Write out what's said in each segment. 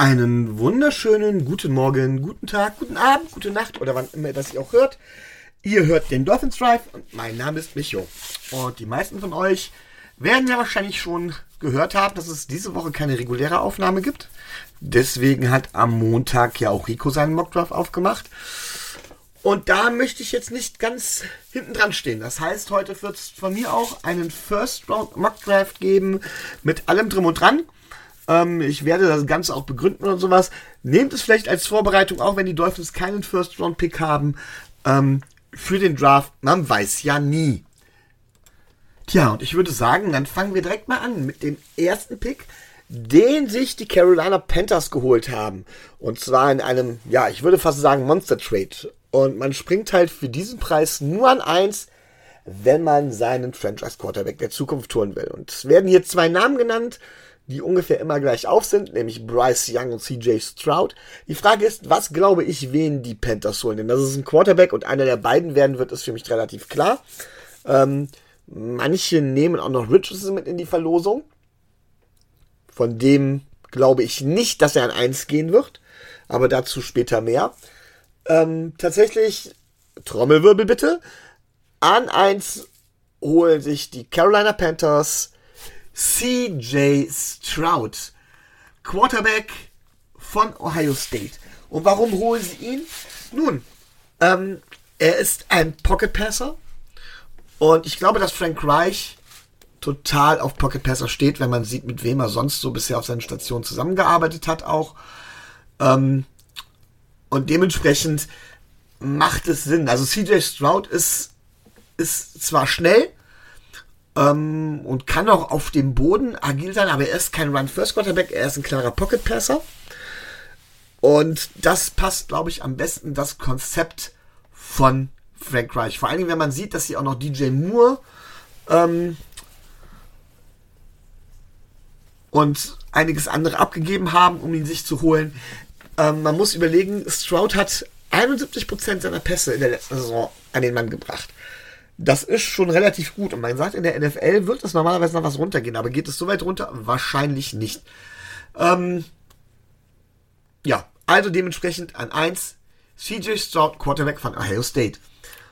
Einen wunderschönen guten Morgen, guten Tag, guten Abend, gute Nacht oder wann immer das ihr auch hört. Ihr hört den Dolphins Drive und mein Name ist Micho. Und die meisten von euch werden ja wahrscheinlich schon gehört haben, dass es diese Woche keine reguläre Aufnahme gibt. Deswegen hat am Montag ja auch Rico seinen Mockdraft aufgemacht. Und da möchte ich jetzt nicht ganz hinten dran stehen. Das heißt, heute wird es von mir auch einen First Round Mockdraft geben mit allem drum und dran. Ähm, ich werde das Ganze auch begründen und sowas. Nehmt es vielleicht als Vorbereitung, auch wenn die Dolphins keinen First Round Pick haben, ähm, für den Draft. Man weiß ja nie. Tja, und ich würde sagen, dann fangen wir direkt mal an mit dem ersten Pick, den sich die Carolina Panthers geholt haben. Und zwar in einem, ja, ich würde fast sagen Monster Trade. Und man springt halt für diesen Preis nur an eins, wenn man seinen Franchise Quarterback der Zukunft holen will. Und es werden hier zwei Namen genannt, die ungefähr immer gleich auf sind, nämlich Bryce Young und CJ Stroud. Die Frage ist, was glaube ich, wen die Panthers holen? Denn das ist ein Quarterback und einer der beiden werden wird, ist für mich relativ klar. Ähm, manche nehmen auch noch Richardson mit in die Verlosung. Von dem glaube ich nicht, dass er an 1 gehen wird, aber dazu später mehr. Ähm, tatsächlich, Trommelwirbel bitte, an 1 holen sich die Carolina Panthers CJ Stroud, Quarterback von Ohio State. Und warum holen sie ihn? Nun, ähm, er ist ein Pocket Passer. Und ich glaube, dass Frank Reich total auf Pocket Passer steht, wenn man sieht, mit wem er sonst so bisher auf seinen Stationen zusammengearbeitet hat auch. Ähm, und dementsprechend macht es Sinn. Also CJ Stroud ist, ist zwar schnell, ähm, und kann auch auf dem Boden agil sein, aber er ist kein Run-First-Quarterback, er ist ein klarer Pocket-Passer. Und das passt, glaube ich, am besten das Konzept von Frank Reich. Vor allen Dingen, wenn man sieht, dass sie auch noch DJ Moore ähm, und einiges andere abgegeben haben, um ihn sich zu holen. Ähm, man muss überlegen, Stroud hat 71% seiner Pässe in der letzten Saison an den Mann gebracht das ist schon relativ gut. Und man sagt, in der NFL wird das normalerweise noch was runtergehen. Aber geht es so weit runter? Wahrscheinlich nicht. Ähm, ja, also dementsprechend an 1 CJ Stroud, Quarterback von Ohio State.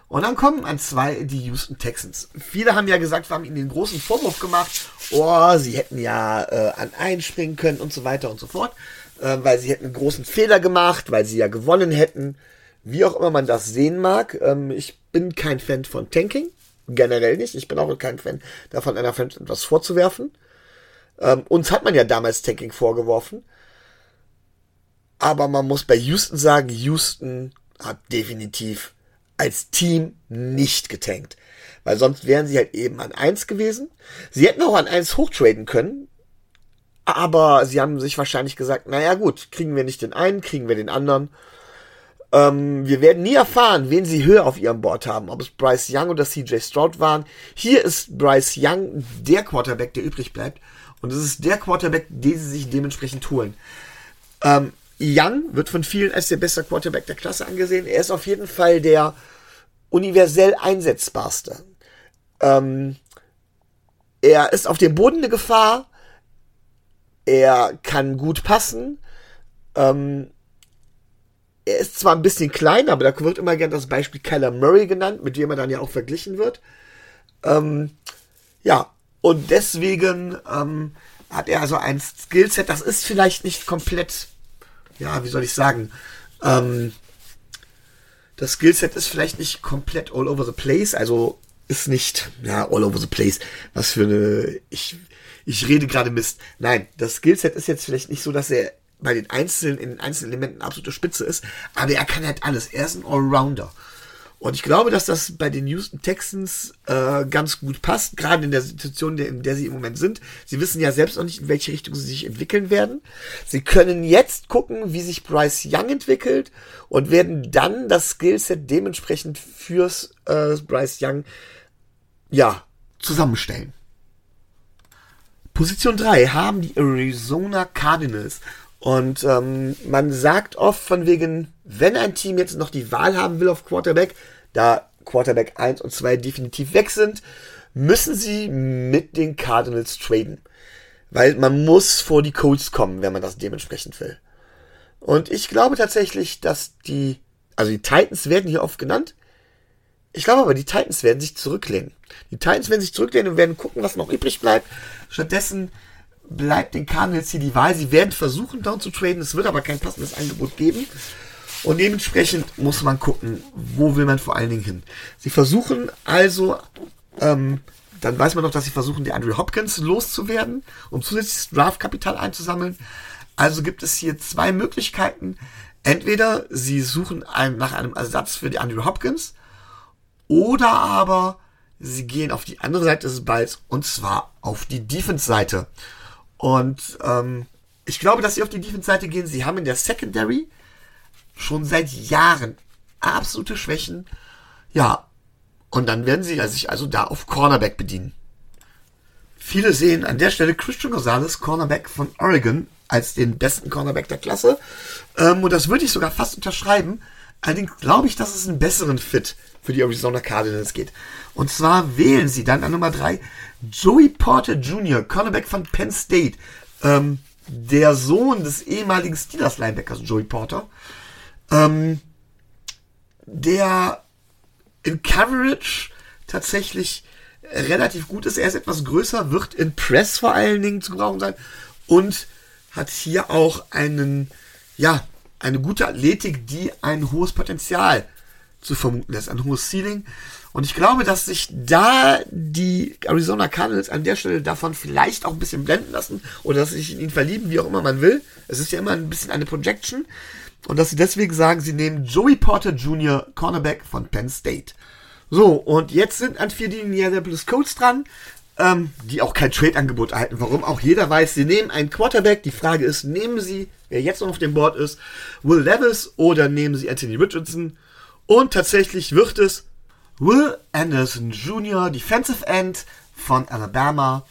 Und dann kommen an zwei die Houston Texans. Viele haben ja gesagt, wir haben ihnen den großen Vorwurf gemacht, oh, sie hätten ja äh, an einen springen können und so weiter und so fort, äh, weil sie hätten einen großen Fehler gemacht, weil sie ja gewonnen hätten. Wie auch immer man das sehen mag, ähm, ich bin kein Fan von Tanking. Generell nicht. Ich bin auch kein Fan davon, einer Fan etwas vorzuwerfen. Ähm, uns hat man ja damals Tanking vorgeworfen. Aber man muss bei Houston sagen, Houston hat definitiv als Team nicht getankt. Weil sonst wären sie halt eben an eins gewesen. Sie hätten auch an eins hochtraden können. Aber sie haben sich wahrscheinlich gesagt, naja gut, kriegen wir nicht den einen, kriegen wir den anderen. Ähm, wir werden nie erfahren, wen sie höher auf ihrem Board haben, ob es Bryce Young oder CJ Stroud waren. Hier ist Bryce Young der Quarterback, der übrig bleibt. Und es ist der Quarterback, den sie sich dementsprechend holen. Ähm, Young wird von vielen als der beste Quarterback der Klasse angesehen. Er ist auf jeden Fall der universell einsetzbarste. Ähm, er ist auf dem Boden eine Gefahr. Er kann gut passen. Ähm, er ist zwar ein bisschen klein, aber da wird immer gern das Beispiel Kyler Murray genannt, mit dem er dann ja auch verglichen wird. Ähm, ja, und deswegen ähm, hat er also ein Skillset, das ist vielleicht nicht komplett, ja, wie soll ich sagen, ähm, das Skillset ist vielleicht nicht komplett all over the place, also ist nicht, ja, all over the place, was für eine, ich, ich rede gerade Mist. Nein, das Skillset ist jetzt vielleicht nicht so, dass er bei den einzelnen, in den einzelnen Elementen absolute Spitze ist, aber er kann halt alles. Er ist ein Allrounder. Und ich glaube, dass das bei den Houston Texans äh, ganz gut passt, gerade in der Situation, in der sie im Moment sind. Sie wissen ja selbst noch nicht, in welche Richtung sie sich entwickeln werden. Sie können jetzt gucken, wie sich Bryce Young entwickelt und werden dann das Skillset dementsprechend fürs äh, Bryce Young ja zusammenstellen. Position 3 haben die Arizona Cardinals. Und ähm, man sagt oft von wegen, wenn ein Team jetzt noch die Wahl haben will auf Quarterback, da Quarterback 1 und 2 definitiv weg sind, müssen sie mit den Cardinals traden. Weil man muss vor die Colts kommen, wenn man das dementsprechend will. Und ich glaube tatsächlich, dass die, also die Titans werden hier oft genannt. Ich glaube aber, die Titans werden sich zurücklehnen. Die Titans werden sich zurücklehnen und werden gucken, was noch übrig bleibt. Stattdessen bleibt den Cardinals hier die Wahl. Sie werden versuchen, down zu traden. Es wird aber kein passendes Angebot geben. Und dementsprechend muss man gucken, wo will man vor allen Dingen hin. Sie versuchen also, ähm, dann weiß man doch, dass sie versuchen, die Andrew Hopkins loszuwerden, um zusätzliches Draftkapital einzusammeln. Also gibt es hier zwei Möglichkeiten. Entweder sie suchen ein, nach einem Ersatz für die Andrew Hopkins oder aber sie gehen auf die andere Seite des Balls und zwar auf die Defense-Seite. Und ähm, ich glaube, dass sie auf die Defense-Seite gehen. Sie haben in der Secondary schon seit Jahren absolute Schwächen. Ja, und dann werden sie sich also da auf Cornerback bedienen. Viele sehen an der Stelle Christian Gonzalez, Cornerback von Oregon, als den besten Cornerback der Klasse. Ähm, und das würde ich sogar fast unterschreiben. Allerdings glaube ich, dass es einen besseren Fit für die Arizona Cardinals geht. Und zwar wählen sie dann an Nummer 3 Joey Porter Jr., Cornerback von Penn State. Ähm, der Sohn des ehemaligen Steelers-Linebackers Joey Porter. Ähm, der in Coverage tatsächlich relativ gut ist. Er ist etwas größer, wird in Press vor allen Dingen zu gebrauchen sein und hat hier auch einen, ja, eine gute Athletik, die ein hohes Potenzial zu vermuten lässt, ein hohes Ceiling. Und ich glaube, dass sich da die Arizona Cardinals an der Stelle davon vielleicht auch ein bisschen blenden lassen oder dass sich in ihn verlieben, wie auch immer man will. Es ist ja immer ein bisschen eine Projection. Und dass sie deswegen sagen, sie nehmen Joey Porter Jr., Cornerback von Penn State. So, und jetzt sind an vier die Indianapolis Colts dran, ähm, die auch kein Trade-Angebot erhalten. Warum auch jeder weiß, sie nehmen einen Quarterback. Die Frage ist, nehmen sie, wer jetzt noch auf dem Board ist, Will Levis oder nehmen sie Anthony Richardson? Und tatsächlich wird es Will Anderson Jr., Defensive End von Alabama.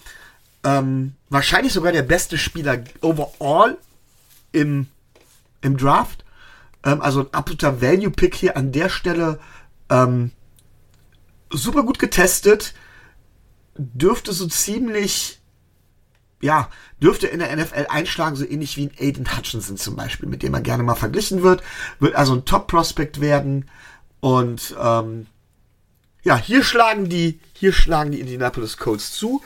Ähm, wahrscheinlich sogar der beste Spieler overall im im Draft. Ähm, also ein absoluter Value-Pick hier an der Stelle. Ähm, super gut getestet. Dürfte so ziemlich, ja, dürfte in der NFL einschlagen, so ähnlich wie ein Aiden Hutchinson zum Beispiel, mit dem er gerne mal verglichen wird. Wird also ein Top-Prospect werden. Und ähm, ja, hier schlagen die, hier schlagen die Indianapolis Colts zu.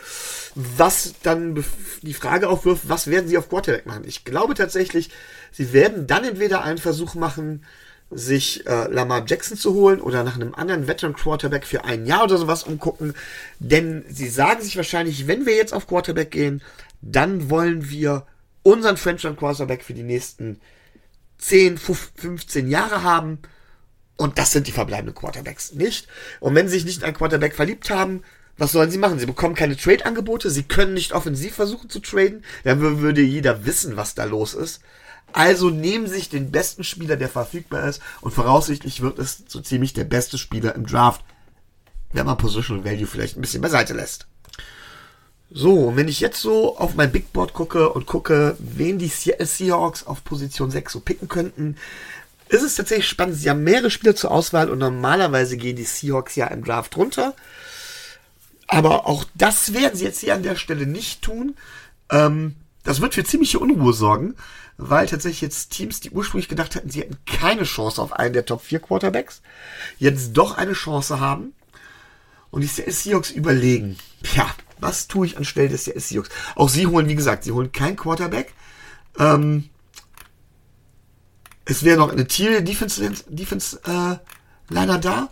Was dann die Frage aufwirft, was werden sie auf Quarterback machen? Ich glaube tatsächlich, sie werden dann entweder einen Versuch machen, sich äh, Lamar Jackson zu holen oder nach einem anderen Veteran Quarterback für ein Jahr oder sowas umgucken. Denn sie sagen sich wahrscheinlich, wenn wir jetzt auf Quarterback gehen, dann wollen wir unseren Franchise Quarterback für die nächsten 10, 15 Jahre haben. Und das sind die verbleibenden Quarterbacks nicht. Und wenn sie sich nicht in einen Quarterback verliebt haben, was sollen sie machen? Sie bekommen keine Trade-Angebote, sie können nicht offensiv versuchen zu traden, dann würde jeder wissen, was da los ist. Also nehmen sich den besten Spieler, der verfügbar ist, und voraussichtlich wird es so ziemlich der beste Spieler im Draft, wenn man Positional Value vielleicht ein bisschen beiseite lässt. So, und wenn ich jetzt so auf mein Big Board gucke und gucke, wen die Seahawks auf Position 6 so picken könnten, ist es tatsächlich spannend. Sie haben mehrere Spieler zur Auswahl und normalerweise gehen die Seahawks ja im Draft runter. Aber auch das werden sie jetzt hier an der Stelle nicht tun. Ähm, das wird für ziemliche Unruhe sorgen weil tatsächlich jetzt Teams, die ursprünglich gedacht hätten, sie hätten keine Chance auf einen der Top 4 Quarterbacks, jetzt doch eine Chance haben. Und die Seahawks überlegen, ja, was tue ich anstelle des Seahawks? Auch sie holen, wie gesagt, sie holen kein Quarterback. Ähm, es wäre noch eine Tier Defense, Defense äh, Liner da.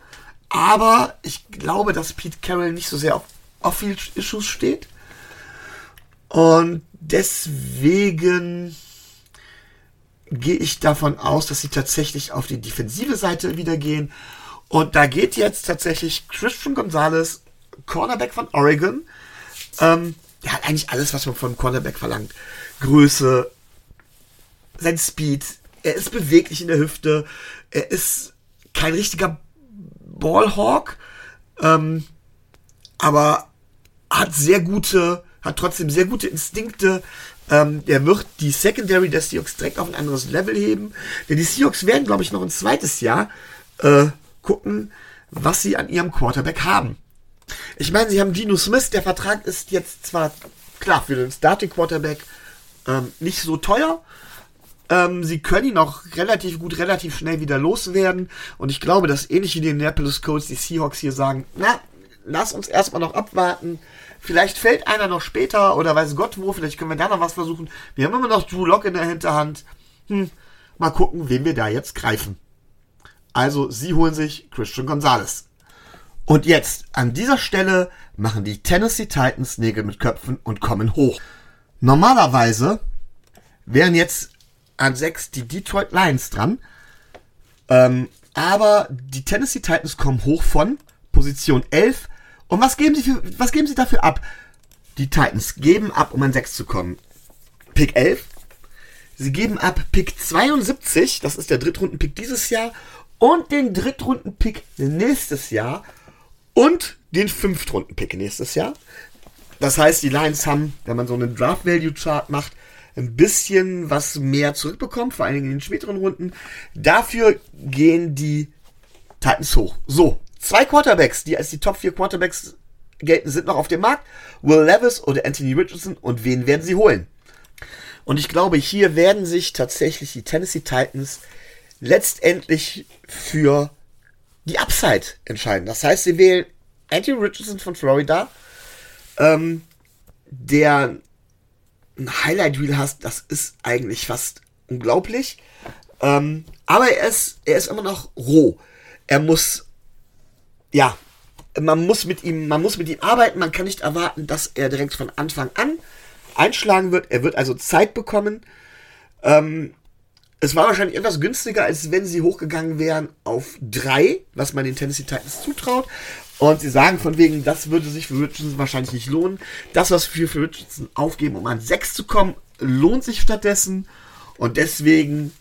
Aber ich glaube, dass Pete Carroll nicht so sehr auf Off-Field-Issues steht. Und deswegen gehe ich davon aus, dass sie tatsächlich auf die defensive Seite wieder gehen. Und da geht jetzt tatsächlich Christian Gonzalez, Cornerback von Oregon. Ähm, der hat eigentlich alles, was man von Cornerback verlangt. Größe, sein Speed, er ist beweglich in der Hüfte, er ist kein richtiger Ballhawk, ähm, aber hat sehr gute hat trotzdem sehr gute Instinkte. Ähm, der wird die Secondary der Seahawks direkt auf ein anderes Level heben. Denn die Seahawks werden, glaube ich, noch ein zweites Jahr äh, gucken, was sie an ihrem Quarterback haben. Ich meine, sie haben Geno Smith, der Vertrag ist jetzt zwar klar für den Starting Quarterback ähm, nicht so teuer. Ähm, sie können ihn auch relativ gut, relativ schnell wieder loswerden. Und ich glaube, dass ähnlich wie die Indianapolis Colts die Seahawks hier sagen, na, lass uns erstmal noch abwarten. Vielleicht fällt einer noch später oder weiß Gott wo, vielleicht können wir da noch was versuchen. Wir haben immer noch Drew Lock in der Hinterhand. Hm, mal gucken, wen wir da jetzt greifen. Also, sie holen sich Christian Gonzalez. Und jetzt, an dieser Stelle, machen die Tennessee Titans Nägel mit Köpfen und kommen hoch. Normalerweise wären jetzt an 6 die Detroit Lions dran. Ähm, aber die Tennessee Titans kommen hoch von Position 11. Und was geben sie, für, was geben sie dafür ab? Die Titans geben ab, um an 6 zu kommen. Pick 11. Sie geben ab Pick 72, das ist der Drittrunden-Pick dieses Jahr, und den Drittrunden-Pick nächstes Jahr und den Fünftrunden-Pick nächstes Jahr. Das heißt, die Lions haben, wenn man so einen Draft-Value-Chart macht, ein bisschen was mehr zurückbekommen, vor allen Dingen in den späteren Runden. Dafür gehen die Titans hoch. So, zwei Quarterbacks, die als die Top 4 Quarterbacks gelten, sind noch auf dem Markt. Will Levis oder Anthony Richardson. Und wen werden sie holen? Und ich glaube, hier werden sich tatsächlich die Tennessee Titans letztendlich für die Upside entscheiden. Das heißt, sie wählen Anthony Richardson von Florida, ähm, der ein Highlight Reel hast, das ist eigentlich fast unglaublich. Ähm, aber er ist, er ist immer noch roh. Er muss, ja, man muss mit ihm, man muss mit ihm arbeiten. Man kann nicht erwarten, dass er direkt von Anfang an einschlagen wird. Er wird also Zeit bekommen. Ähm, es war wahrscheinlich etwas günstiger, als wenn sie hochgegangen wären auf drei, was man den Tennessee Titans zutraut. Und sie sagen von wegen, das würde sich für Richardson wahrscheinlich nicht lohnen. Das, was wir für Richardson aufgeben, um an 6 zu kommen, lohnt sich stattdessen. Und deswegen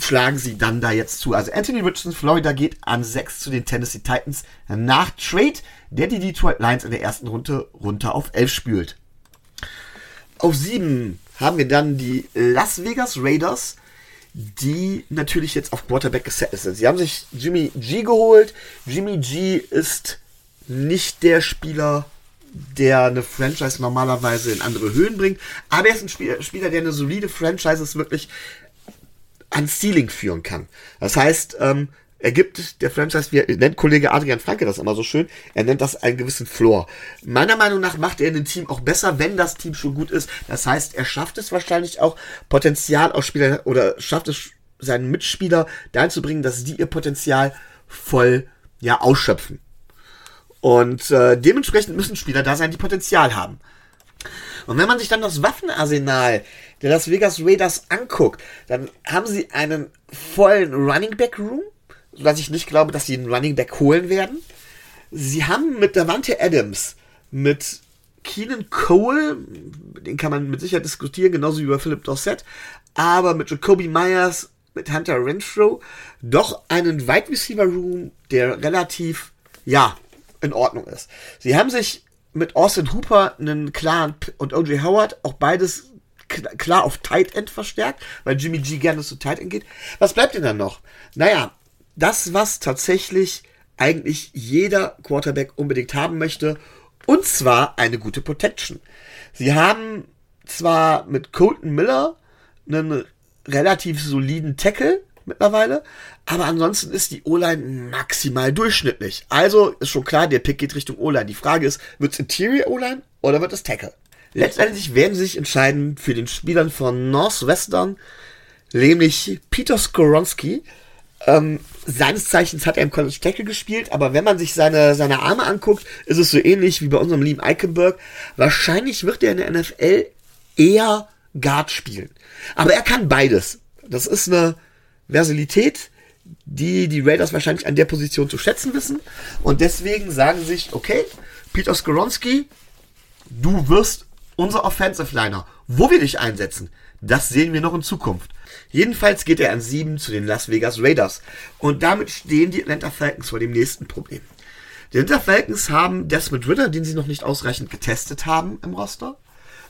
schlagen sie dann da jetzt zu. Also Anthony Richardson, Florida geht an 6 zu den Tennessee Titans nach Trade, der die Detroit Lions in der ersten Runde runter auf 11 spült. Auf 7 haben wir dann die Las Vegas Raiders die natürlich jetzt auf Quarterback gesetzt sind. Sie haben sich Jimmy G geholt. Jimmy G ist nicht der Spieler, der eine Franchise normalerweise in andere Höhen bringt, aber er ist ein Spieler, der eine solide Franchise wirklich ans Ceiling führen kann. Das heißt, ähm, er gibt der Franchise, wie nennt Kollege Adrian Franke das immer so schön, er nennt das einen gewissen Floor. Meiner Meinung nach macht er in dem Team auch besser, wenn das Team schon gut ist. Das heißt, er schafft es wahrscheinlich auch, Potenzial aus Spielern oder schafft es seinen Mitspieler dahin zu bringen, dass die ihr Potenzial voll ja ausschöpfen. Und äh, dementsprechend müssen Spieler da sein, die Potenzial haben. Und wenn man sich dann das Waffenarsenal der Las Vegas Raiders anguckt, dann haben sie einen vollen Running Back Room dass ich nicht glaube, dass sie einen Running Back holen werden. Sie haben mit Davante Adams, mit Keenan Cole, den kann man mit Sicherheit diskutieren, genauso wie bei Philip Dorset, aber mit Jacoby Myers, mit Hunter Renfro, doch einen Wide Receiver Room, der relativ, ja, in Ordnung ist. Sie haben sich mit Austin Hooper einen klaren und OJ Howard auch beides klar auf Tight End verstärkt, weil Jimmy G gerne zu Tight End geht. Was bleibt denn dann noch? Naja, das, was tatsächlich eigentlich jeder Quarterback unbedingt haben möchte, und zwar eine gute Protection. Sie haben zwar mit Colton Miller einen relativ soliden Tackle mittlerweile, aber ansonsten ist die O-Line maximal durchschnittlich. Also ist schon klar, der Pick geht Richtung O-Line. Die Frage ist, wird es Interior O-Line oder wird es Tackle? Letztendlich werden sie sich entscheiden für den Spielern von Northwestern, nämlich Peter Skoronski, ähm, seines Zeichens hat er im College Tackle gespielt, aber wenn man sich seine, seine Arme anguckt, ist es so ähnlich wie bei unserem lieben Eichenberg. Wahrscheinlich wird er in der NFL eher Guard spielen. Aber er kann beides. Das ist eine Versilität, die die Raiders wahrscheinlich an der Position zu schätzen wissen. Und deswegen sagen sich, okay, Peter Skoronski, du wirst unser Offensive Liner. Wo wir dich einsetzen, das sehen wir noch in Zukunft. Jedenfalls geht er an 7 zu den Las Vegas Raiders. Und damit stehen die Atlanta Falcons vor dem nächsten Problem. Die Atlanta Falcons haben Desmond Ritter, den sie noch nicht ausreichend getestet haben im Roster.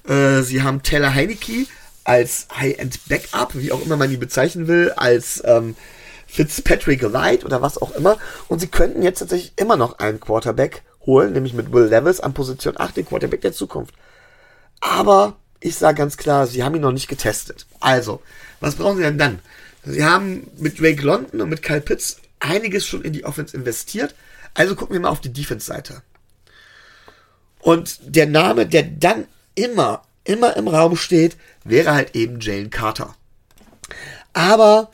Äh, sie haben Taylor Heineke als High-End-Backup, wie auch immer man die bezeichnen will, als ähm, Fitzpatrick Light oder was auch immer. Und sie könnten jetzt tatsächlich immer noch einen Quarterback holen, nämlich mit Will Levis an Position 8, den Quarterback der Zukunft. Aber ich sage ganz klar, sie haben ihn noch nicht getestet. Also, was brauchen sie denn dann? Sie haben mit Drake London und mit Kyle Pitts einiges schon in die Offense investiert. Also gucken wir mal auf die Defense-Seite. Und der Name, der dann immer, immer im Raum steht, wäre halt eben Jalen Carter. Aber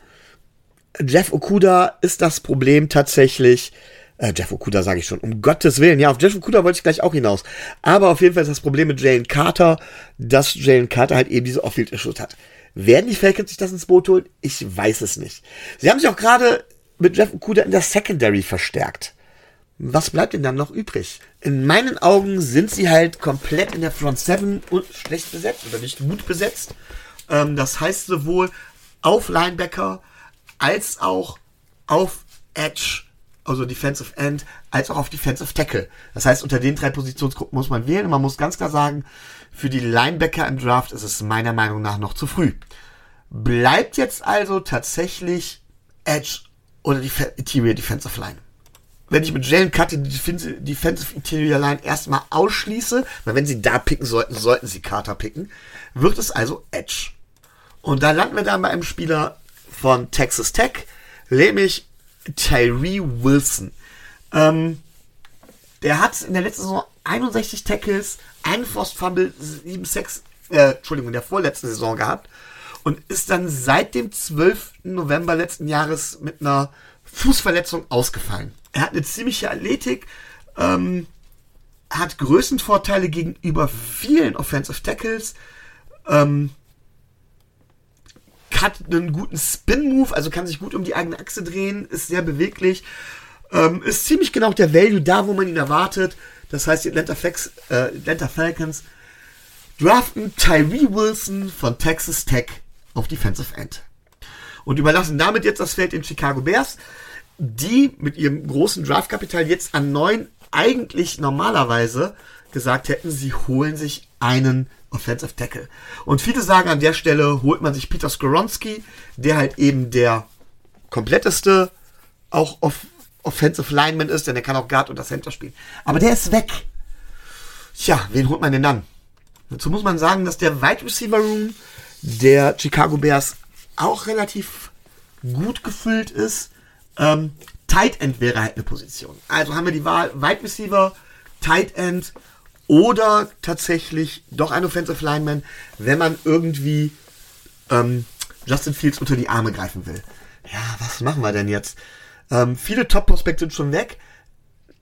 Jeff Okuda ist das Problem tatsächlich. Äh, Jeff Okuda sage ich schon, um Gottes Willen. Ja, auf Jeff Okuda wollte ich gleich auch hinaus. Aber auf jeden Fall ist das Problem mit Jalen Carter, dass Jalen Carter halt eben diese Off-Field-Issues hat. Werden die Falcons sich das ins Boot holen? Ich weiß es nicht. Sie haben sich auch gerade mit Jeff Okuda in der Secondary verstärkt. Was bleibt denn dann noch übrig? In meinen Augen sind sie halt komplett in der Front 7 schlecht besetzt oder nicht gut besetzt. Ähm, das heißt sowohl auf Linebacker als auch auf Edge, also Defensive End, als auch auf Defensive Tackle. Das heißt, unter den drei Positionsgruppen muss man wählen. Und man muss ganz klar sagen, für die Linebacker im Draft ist es meiner Meinung nach noch zu früh. Bleibt jetzt also tatsächlich Edge oder die Interior Defensive Line. Wenn ich mit Jalen Cut die Defensive Interior Line erstmal ausschließe, weil wenn sie da picken sollten, sollten sie Carter picken, wird es also Edge. Und da landen wir dann bei einem Spieler von Texas Tech, nämlich Tyree Wilson. Ähm, der hat in der letzten Saison 61 Tackles, einen Forced Fumble, 7 Sacks, äh, Entschuldigung, in der vorletzten Saison gehabt und ist dann seit dem 12. November letzten Jahres mit einer Fußverletzung ausgefallen. Er hat eine ziemliche Athletik, ähm, hat Größenvorteile gegenüber vielen Offensive Tackles, ähm, hat einen guten Spin-Move, also kann sich gut um die eigene Achse drehen, ist sehr beweglich, ähm, ist ziemlich genau der Value da, wo man ihn erwartet. Das heißt, die Atlanta, Flex, äh, Atlanta Falcons draften Tyree Wilson von Texas Tech auf Defensive End. Und überlassen damit jetzt das Feld den Chicago Bears, die mit ihrem großen Draftkapital jetzt an neun eigentlich normalerweise gesagt hätten, sie holen sich einen Offensive Tackle. Und viele sagen an der Stelle, holt man sich Peter Skoronski, der halt eben der kompletteste auch off Offensive Lineman ist, denn der kann auch Guard und das Center spielen. Aber der ist weg. Tja, wen holt man denn dann? Dazu muss man sagen, dass der Wide Receiver Room der Chicago Bears auch relativ gut gefüllt ist. Ähm, Tight End wäre halt eine Position. Also haben wir die Wahl Wide Receiver, Tight End oder tatsächlich doch ein Offensive Lineman, wenn man irgendwie ähm, Justin Fields unter die Arme greifen will. Ja, was machen wir denn jetzt? Ähm, viele Top-Prospekte sind schon weg.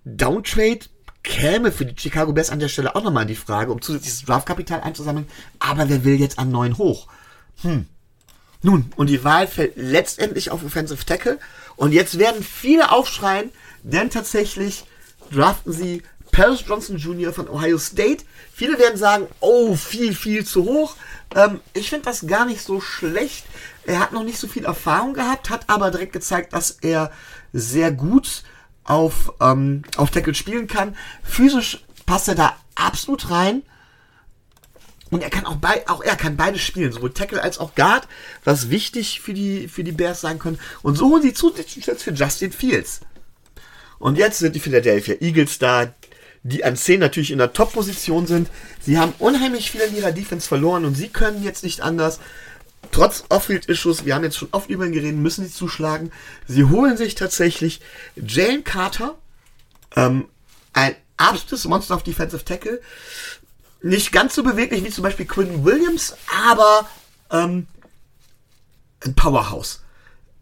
Downtrade käme für die Chicago Bears an der Stelle auch nochmal in die Frage, um zusätzliches Draftkapital einzusammeln. Aber wer will jetzt an neun hoch? Hm. Nun, und die Wahl fällt letztendlich auf Offensive Tackle. Und jetzt werden viele aufschreien, denn tatsächlich draften sie Paris Johnson Jr. von Ohio State. Viele werden sagen, oh, viel, viel zu hoch. Ähm, ich finde das gar nicht so schlecht. Er hat noch nicht so viel Erfahrung gehabt, hat aber direkt gezeigt, dass er sehr gut auf, ähm, auf Tackle spielen kann. Physisch passt er da absolut rein. Und er kann auch, bei, auch er kann beide spielen, sowohl Tackle als auch Guard, was wichtig für die, für die Bears sein können. Und so holen sie zusätzlich für Justin Fields. Und jetzt sind die Philadelphia Eagles da, die an 10 natürlich in der Top-Position sind. Sie haben unheimlich viel in ihrer Defense verloren und sie können jetzt nicht anders. Trotz Off-Field-Issues, wir haben jetzt schon oft über ihn geredet, müssen sie zuschlagen. Sie holen sich tatsächlich Jalen Carter, ähm, ein absolutes Monster auf Defensive Tackle. Nicht ganz so beweglich wie zum Beispiel Quinn Williams, aber ähm, ein Powerhouse.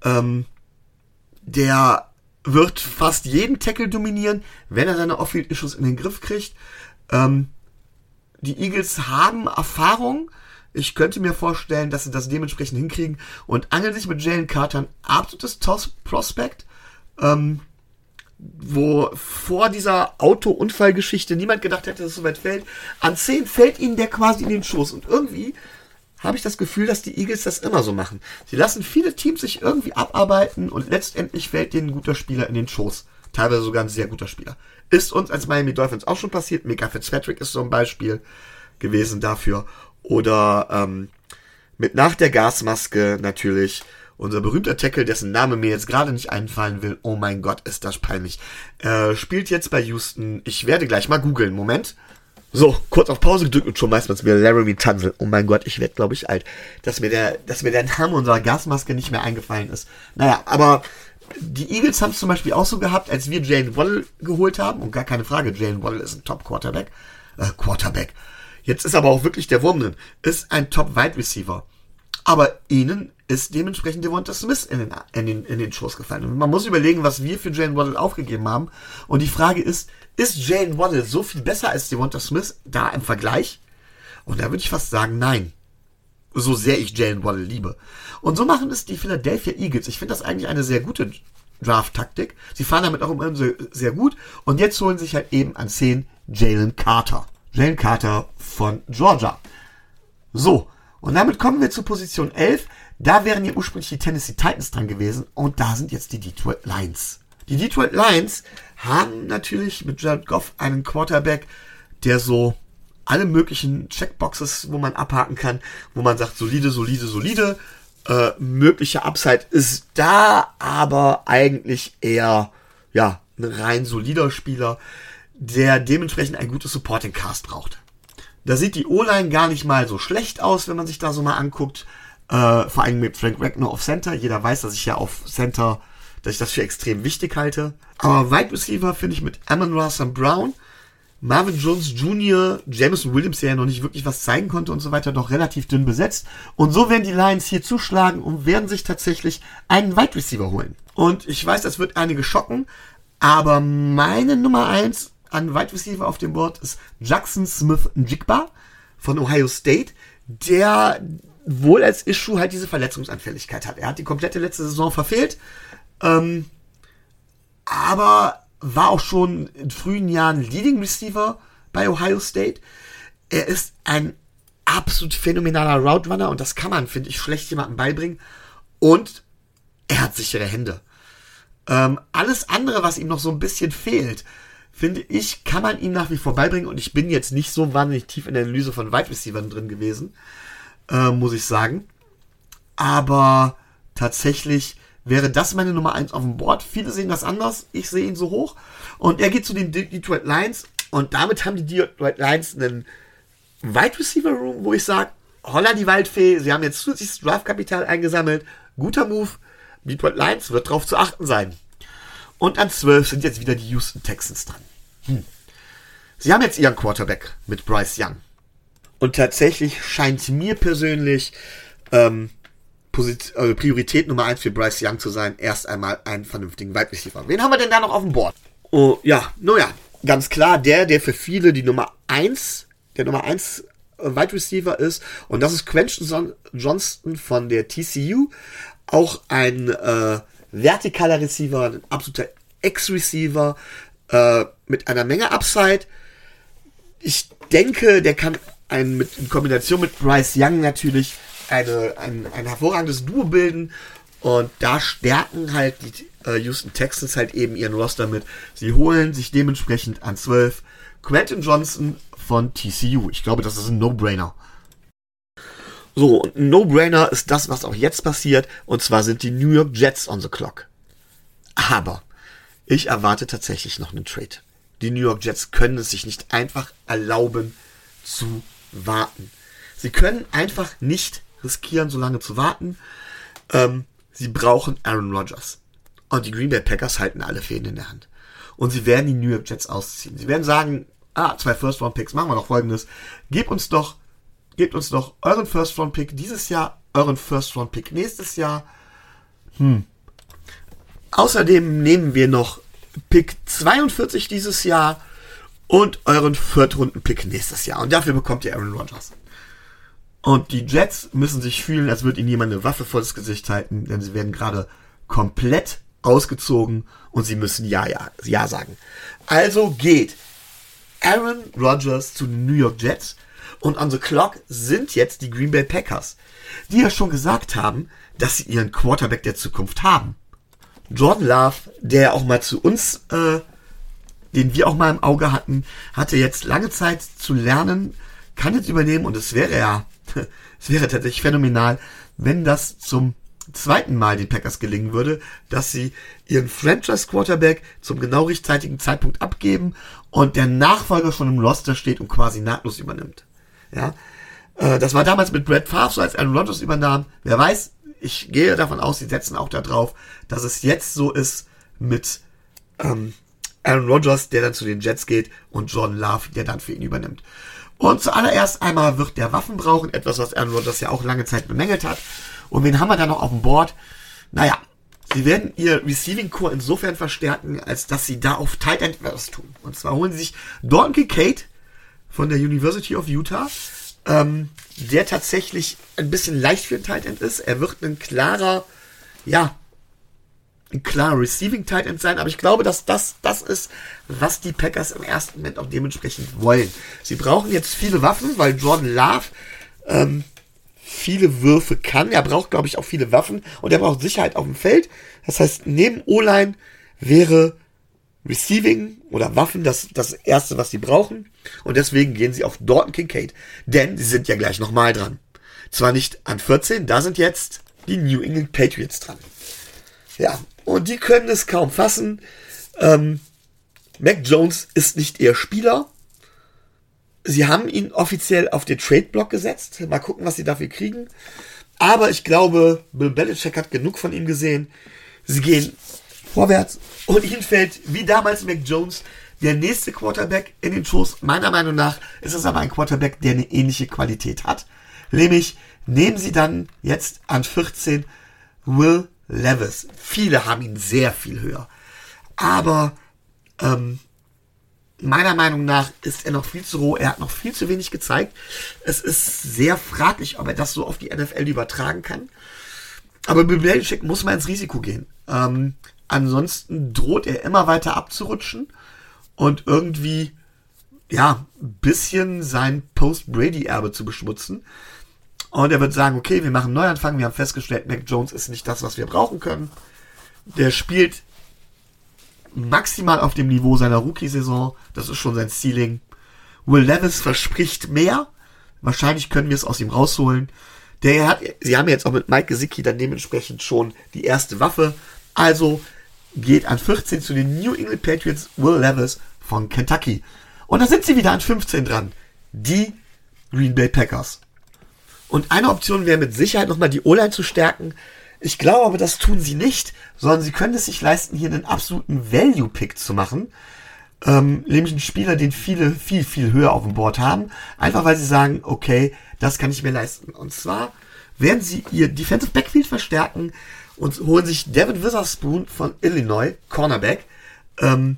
Ähm, der wird fast jeden Tackle dominieren, wenn er seine Off-Field-Issues in den Griff kriegt. Ähm, die Eagles haben Erfahrung. Ich könnte mir vorstellen, dass sie das dementsprechend hinkriegen und angeln sich mit Jalen Carter ein absolutes Toss-Prospect. Ähm, wo vor dieser Auto-Unfallgeschichte niemand gedacht hätte, dass es so weit fällt. An 10 fällt ihnen der quasi in den Schoß. Und irgendwie habe ich das Gefühl, dass die Eagles das immer so machen. Sie lassen viele Teams sich irgendwie abarbeiten und letztendlich fällt denen ein guter Spieler in den Schoß. teilweise sogar ein sehr guter Spieler. Ist uns als Miami Dolphins auch schon passiert. Mika Fitzpatrick ist so ein Beispiel gewesen dafür. Oder ähm, mit nach der Gasmaske natürlich unser berühmter Tackle, dessen Name mir jetzt gerade nicht einfallen will. Oh mein Gott, ist das peinlich. Äh, spielt jetzt bei Houston. Ich werde gleich mal googeln. Moment. So, kurz auf Pause gedrückt und schon weiß man es mir. Laramie Tunzel. Oh mein Gott, ich werde, glaube ich, alt. Dass mir, der, dass mir der Name unserer Gasmaske nicht mehr eingefallen ist. Naja, aber die Eagles haben es zum Beispiel auch so gehabt, als wir Jalen Waddle geholt haben. Und gar keine Frage, Jalen Waddle ist ein Top-Quarterback. Äh, Quarterback. Jetzt ist aber auch wirklich der Wurm drin. Ist ein Top-Wide Receiver. Aber ihnen ist dementsprechend Devonta Smith in den, in, den, in den Schoß gefallen. Und man muss überlegen, was wir für Jalen Waddle aufgegeben haben. Und die Frage ist, ist Jalen Waddle so viel besser als Devonta Smith da im Vergleich? Und da würde ich fast sagen, nein. So sehr ich Jalen Waddle liebe. Und so machen es die Philadelphia Eagles. Ich finde das eigentlich eine sehr gute Draft-Taktik. Sie fahren damit auch immer sehr, sehr gut. Und jetzt holen sich halt eben an 10 Jalen Carter. Jalen Carter von Georgia. So, und damit kommen wir zur Position 11. Da wären ja ursprünglich die Tennessee Titans dran gewesen und da sind jetzt die Detroit Lions. Die Detroit Lions haben natürlich mit Jared Goff einen Quarterback, der so alle möglichen Checkboxes, wo man abhaken kann, wo man sagt, solide, solide, solide. Äh, mögliche Upside ist da, aber eigentlich eher, ja, ein rein solider Spieler, der dementsprechend ein gutes Supporting Cast braucht. Da sieht die O-Line gar nicht mal so schlecht aus, wenn man sich da so mal anguckt. Äh, vor allem mit Frank Wagner auf Center. Jeder weiß, dass ich ja auf Center, dass ich das für extrem wichtig halte. Aber Wide Receiver finde ich mit Amon Russell Brown, Marvin Jones Jr., Jameson Williams, der ja noch nicht wirklich was zeigen konnte und so weiter, doch relativ dünn besetzt. Und so werden die Lions hier zuschlagen und werden sich tatsächlich einen Wide Receiver holen. Und ich weiß, das wird einige schocken, aber meine Nummer eins an Wide Receiver auf dem Board ist Jackson Smith Njigba von Ohio State, der wohl als Issue halt diese Verletzungsanfälligkeit hat. Er hat die komplette letzte Saison verfehlt, ähm, aber war auch schon in frühen Jahren Leading Receiver bei Ohio State. Er ist ein absolut phänomenaler Route Runner und das kann man, finde ich, schlecht jemandem beibringen. Und er hat sichere Hände. Ähm, alles andere, was ihm noch so ein bisschen fehlt, finde ich, kann man ihm nach wie vor beibringen. Und ich bin jetzt nicht so wahnsinnig tief in der Analyse von Wide Receivers drin gewesen, äh, muss ich sagen. Aber tatsächlich wäre das meine Nummer 1 auf dem Board. Viele sehen das anders. Ich sehe ihn so hoch. Und er geht zu den Detroit Lions. Und damit haben die Detroit Lions einen Wide Receiver Room, wo ich sage, holla die Waldfee, sie haben jetzt zusätzliches Draftkapital eingesammelt. Guter Move. Detroit Lions wird darauf zu achten sein. Und an 12 sind jetzt wieder die Houston Texans dran. Hm. Sie haben jetzt ihren Quarterback mit Bryce Young. Und tatsächlich scheint mir persönlich ähm, Posit also Priorität Nummer 1 für Bryce Young zu sein, erst einmal einen vernünftigen Wide Receiver. Wen haben wir denn da noch auf dem Board? Oh, ja, naja, ganz klar, der, der für viele die Nummer 1, der Nummer 1 äh, Wide Receiver ist. Und das ist Quentin Johnston von der TCU. Auch ein äh, vertikaler Receiver, ein absoluter Ex-Receiver äh, mit einer Menge Upside. Ich denke, der kann ein, mit, in Kombination mit Bryce Young natürlich eine, ein, ein hervorragendes Duo bilden. Und da stärken halt die äh, Houston Texans halt eben ihren Roster mit. Sie holen sich dementsprechend an 12 Quentin Johnson von TCU. Ich glaube, das ist ein No-Brainer. So, und ein No-Brainer ist das, was auch jetzt passiert. Und zwar sind die New York Jets on the clock. Aber ich erwarte tatsächlich noch einen Trade. Die New York Jets können es sich nicht einfach erlauben zu warten. Sie können einfach nicht riskieren, so lange zu warten. Ähm, sie brauchen Aaron Rodgers. Und die Green Bay Packers halten alle Fäden in der Hand. Und sie werden die New York Jets ausziehen. Sie werden sagen, ah, zwei First-Round-Picks, machen wir doch folgendes. Gebt uns doch gebt uns doch euren First Round Pick dieses Jahr, euren First Round Pick nächstes Jahr. Hm. Außerdem nehmen wir noch Pick 42 dieses Jahr und euren Viertrunden-Pick nächstes Jahr. Und dafür bekommt ihr Aaron Rodgers. Und die Jets müssen sich fühlen, als würde ihnen jemand eine Waffe vor das Gesicht halten, denn sie werden gerade komplett ausgezogen und sie müssen Ja, Ja, Ja sagen. Also geht Aaron Rodgers zu den New York Jets und on the clock sind jetzt die Green Bay Packers, die ja schon gesagt haben, dass sie ihren Quarterback der Zukunft haben. Jordan Love, der auch mal zu uns, äh, den wir auch mal im Auge hatten, hatte jetzt lange Zeit zu lernen, kann jetzt übernehmen und es wäre ja, es wäre tatsächlich phänomenal, wenn das zum zweiten Mal den Packers gelingen würde, dass sie ihren Franchise Quarterback zum genau rechtzeitigen Zeitpunkt abgeben und der Nachfolger schon im Roster steht und quasi nahtlos übernimmt. Ja, äh, das war damals mit Brad Favre so, als Aaron Rodgers übernahm. Wer weiß, ich gehe davon aus, sie setzen auch darauf, dass es jetzt so ist mit ähm, Aaron Rodgers, der dann zu den Jets geht und Jordan Love, der dann für ihn übernimmt. Und zuallererst einmal wird der Waffen brauchen, etwas, was Aaron Rodgers ja auch lange Zeit bemängelt hat. Und wen haben wir da noch auf dem Board? Naja, sie werden ihr Receiving Core insofern verstärken, als dass sie da auf Tight End was tun. Und zwar holen sie sich Dalton Kincaid von der University of Utah, ähm, der tatsächlich ein bisschen leicht für ein Tight End ist. Er wird ein klarer, ja, ein klarer Receiving Tight End sein, aber ich glaube, dass das das ist, was die Packers im ersten Moment auch dementsprechend wollen. Sie brauchen jetzt viele Waffen, weil Jordan Love ähm, viele Würfe kann. Er braucht, glaube ich, auch viele Waffen und er braucht Sicherheit auf dem Feld. Das heißt, neben O-Line wäre Receiving oder Waffen das, das erste, was sie brauchen. Und deswegen gehen sie auf Dorton Kincaid. Denn sie sind ja gleich nochmal dran. Zwar nicht an 14, da sind jetzt die New England Patriots dran. Ja, und die können es kaum fassen. Ähm, Mac Jones ist nicht ihr Spieler. Sie haben ihn offiziell auf den Trade-Block gesetzt. Mal gucken, was sie dafür kriegen. Aber ich glaube, Bill Belichick hat genug von ihm gesehen. Sie gehen vorwärts und ihnen fällt, wie damals Mac Jones, der nächste Quarterback in den Schoß. Meiner Meinung nach ist es aber ein Quarterback, der eine ähnliche Qualität hat. Nämlich nehmen sie dann jetzt an 14 Will Levis. Viele haben ihn sehr viel höher. Aber ähm, meiner Meinung nach ist er noch viel zu roh. Er hat noch viel zu wenig gezeigt. Es ist sehr fraglich, ob er das so auf die NFL übertragen kann. Aber bei Belichick muss man ins Risiko gehen. Ähm, ansonsten droht er immer weiter abzurutschen und irgendwie, ja, ein bisschen sein Post-Brady-Erbe zu beschmutzen. Und er wird sagen, okay, wir machen einen Neuanfang. Wir haben festgestellt, Mac Jones ist nicht das, was wir brauchen können. Der spielt maximal auf dem Niveau seiner Rookie-Saison. Das ist schon sein Ceiling. Will Levis verspricht mehr. Wahrscheinlich können wir es aus ihm rausholen. Der hat, sie haben jetzt auch mit Mike Gesicki dann dementsprechend schon die erste Waffe. Also geht an 14 zu den New England Patriots Will Levis von Kentucky. Und da sind sie wieder an 15 dran. Die Green Bay Packers. Und eine Option wäre mit Sicherheit nochmal die O-Line zu stärken. Ich glaube aber, das tun sie nicht, sondern sie können es sich leisten, hier einen absoluten Value-Pick zu machen. Ähm, nämlich einen Spieler, den viele viel, viel höher auf dem Board haben. Einfach weil sie sagen, okay, das kann ich mir leisten. Und zwar werden sie ihr Defensive Backfield verstärken und holen sich Devin Witherspoon von Illinois, Cornerback. Ähm,